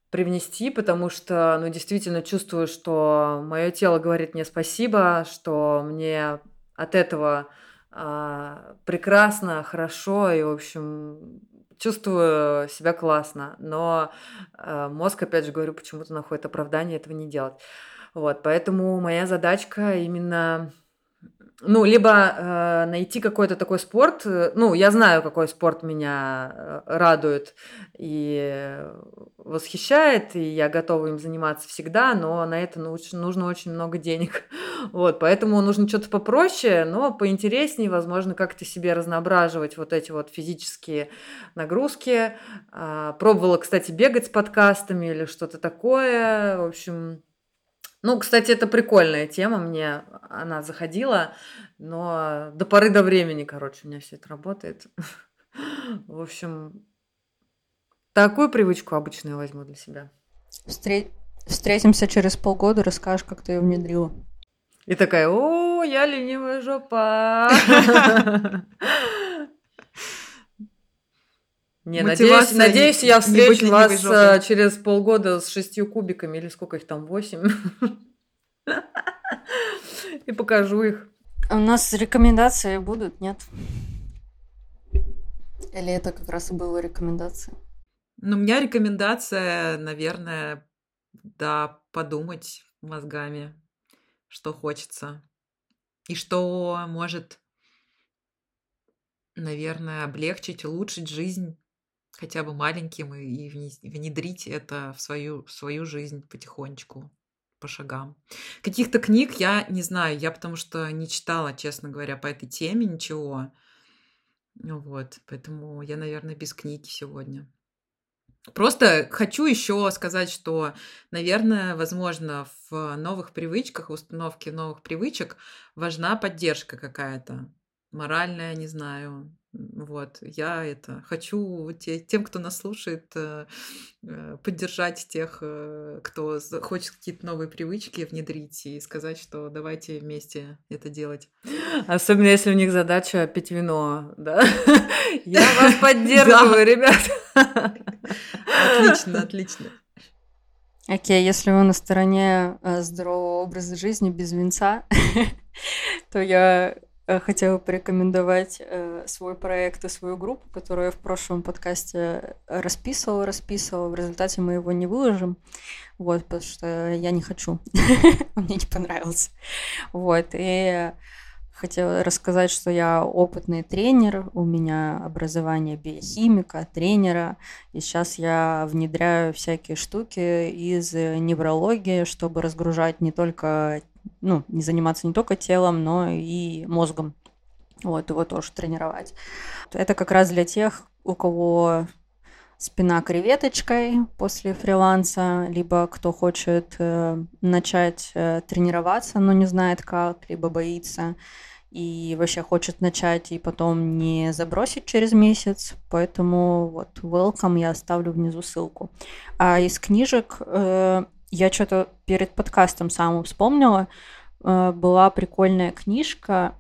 привнести, потому что, ну, действительно чувствую, что мое тело говорит мне спасибо, что мне от этого а, прекрасно, хорошо, и, в общем, чувствую себя классно. Но а, мозг, опять же говорю, почему-то находит оправдание этого не делать. Вот, поэтому моя задачка именно ну, либо э, найти какой-то такой спорт. Э, ну, я знаю, какой спорт меня э, радует и восхищает, и я готова им заниматься всегда, но на это нужно очень много денег. Вот, поэтому нужно что-то попроще, но поинтереснее, возможно, как-то себе разноображивать вот эти вот физические нагрузки. А, пробовала, кстати, бегать с подкастами или что-то такое. В общем, ну, кстати, это прикольная тема, мне она заходила, но до поры до времени, короче, у меня все это работает. В общем, такую привычку обычно я возьму для себя. Встре- Встретимся через полгода, расскажешь, как ты ее внедрила. И такая, о, я ленивая жопа. Не, надеюсь, надеюсь, я встречу вас жопой. через полгода с шестью кубиками, или сколько их там, восемь. И покажу их. У нас рекомендации будут, нет? Или это как раз и была рекомендация? Ну, у меня рекомендация, наверное, да, подумать мозгами, что хочется. И что может, наверное, облегчить, улучшить жизнь хотя бы маленьким и внедрить это в свою, в свою жизнь потихонечку, по шагам. Каких-то книг я не знаю, я потому что не читала, честно говоря, по этой теме ничего. Вот, поэтому я, наверное, без книги сегодня. Просто хочу еще сказать, что, наверное, возможно, в новых привычках, установке новых привычек важна поддержка какая-то. Моральная, не знаю, вот, я это хочу те, тем, кто нас слушает, э, э, поддержать тех, э, кто хочет какие-то новые привычки внедрить и сказать, что давайте вместе это делать. Особенно если у них задача пить вино, да? Я вас поддерживаю, ребят. Отлично, отлично. Окей, если вы на стороне здорового образа жизни без винца, то я хотела порекомендовать э, свой проект и свою группу, которую я в прошлом подкасте расписывала, расписывала. В результате мы его не выложим, вот, потому что я не хочу. Мне не понравился. Вот, и хотела рассказать, что я опытный тренер, у меня образование биохимика, тренера, и сейчас я внедряю всякие штуки из неврологии, чтобы разгружать не только ну, не заниматься не только телом, но и мозгом. Вот, его тоже тренировать. Это как раз для тех, у кого спина креветочкой после фриланса, либо кто хочет э, начать э, тренироваться, но не знает как, либо боится и вообще хочет начать и потом не забросить через месяц. Поэтому вот welcome я оставлю внизу ссылку. А из книжек э, я что-то перед подкастом самым вспомнила. Э, была прикольная книжка.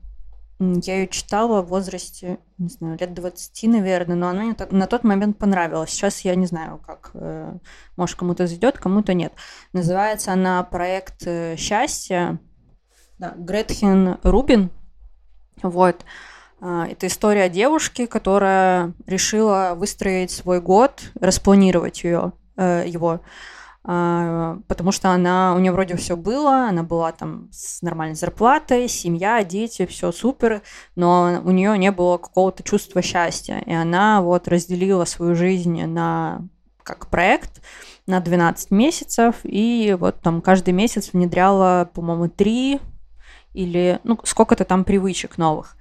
Я ее читала в возрасте, не знаю, лет 20, наверное, но она мне на тот момент понравилась. Сейчас я не знаю, как. Э, может, кому-то зайдет, кому-то нет. Называется она «Проект э, счастья». Да, Гретхен Рубин. Вот. Это история девушки, которая решила выстроить свой год, распланировать ее, его, а, потому что она, у нее вроде все было, она была там с нормальной зарплатой, семья, дети, все супер, но у нее не было какого-то чувства счастья, и она вот разделила свою жизнь на как проект на 12 месяцев, и вот там каждый месяц внедряла, по-моему, три или, ну, сколько-то там привычек новых.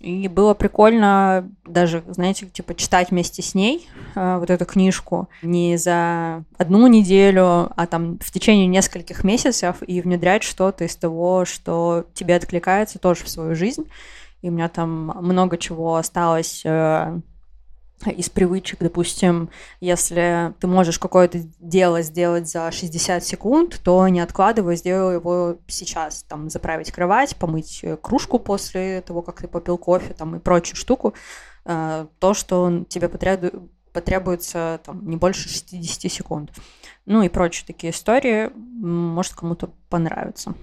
И было прикольно даже, знаете, типа читать вместе с ней э, вот эту книжку не за одну неделю, а там в течение нескольких месяцев и внедрять что-то из того, что тебе откликается тоже в свою жизнь. И у меня там много чего осталось э, из привычек, допустим, если ты можешь какое-то дело сделать за 60 секунд, то не откладывай, сделай его сейчас, там, заправить кровать, помыть э, кружку после того, как ты попил кофе, там, и прочую штуку, э, то, что тебе потребуется, там, не больше 60 секунд. Ну и прочие такие истории, может, кому-то понравится.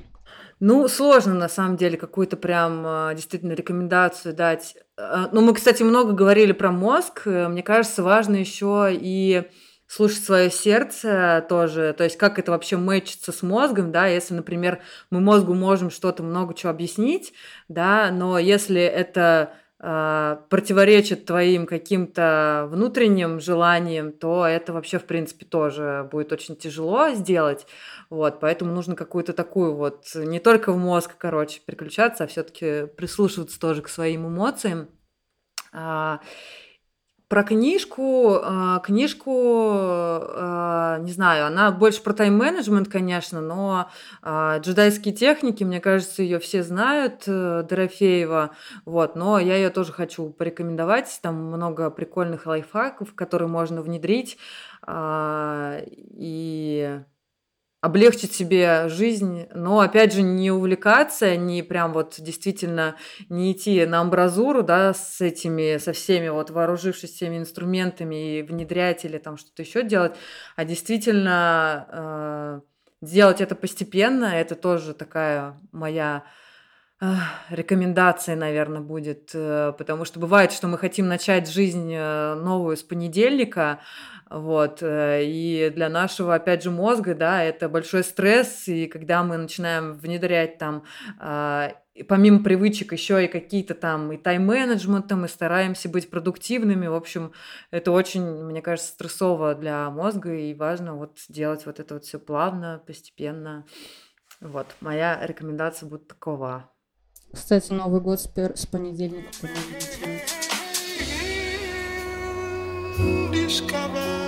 Ну, сложно на самом деле какую-то прям а, действительно рекомендацию дать. А, ну, мы, кстати, много говорили про мозг. Э, мне кажется, важно еще и слушать свое сердце тоже, то есть как это вообще мэчится с мозгом, да, если, например, мы мозгу можем что-то много чего объяснить, да, но если это противоречит твоим каким-то внутренним желаниям, то это вообще, в принципе, тоже будет очень тяжело сделать. Вот, поэтому нужно какую-то такую вот, не только в мозг, короче, переключаться, а все-таки прислушиваться тоже к своим эмоциям. Про книжку, а, книжку, а, не знаю, она больше про тайм-менеджмент, конечно, но а, джедайские техники, мне кажется, ее все знают, э, Дорофеева, вот, но я ее тоже хочу порекомендовать, там много прикольных лайфхаков, которые можно внедрить, и облегчить себе жизнь, но опять же не увлекаться, не прям вот действительно не идти на амбразуру, да, с этими, со всеми вот вооружившись всеми инструментами и внедрять или там что-то еще делать, а действительно э, делать это постепенно, это тоже такая моя э, рекомендация, наверное, будет, э, потому что бывает, что мы хотим начать жизнь э, новую с понедельника, вот. Э, и для нашего, опять же, мозга, да, это большой стресс. И когда мы начинаем внедрять там а, помимо привычек еще и какие-то там и тайм-менеджмент, мы стараемся быть продуктивными. В общем, это очень, мне кажется, стрессово для мозга, и важно вот делать вот это вот все плавно, постепенно. Вот, моя рекомендация будет такова. Кстати, Новый год с, пер... с понедельника по discover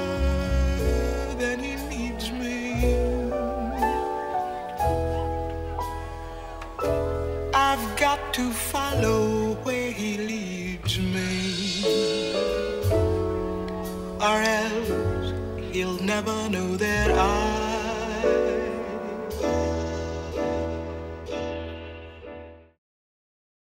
got to follow where he leads me, or else he'll never know that I.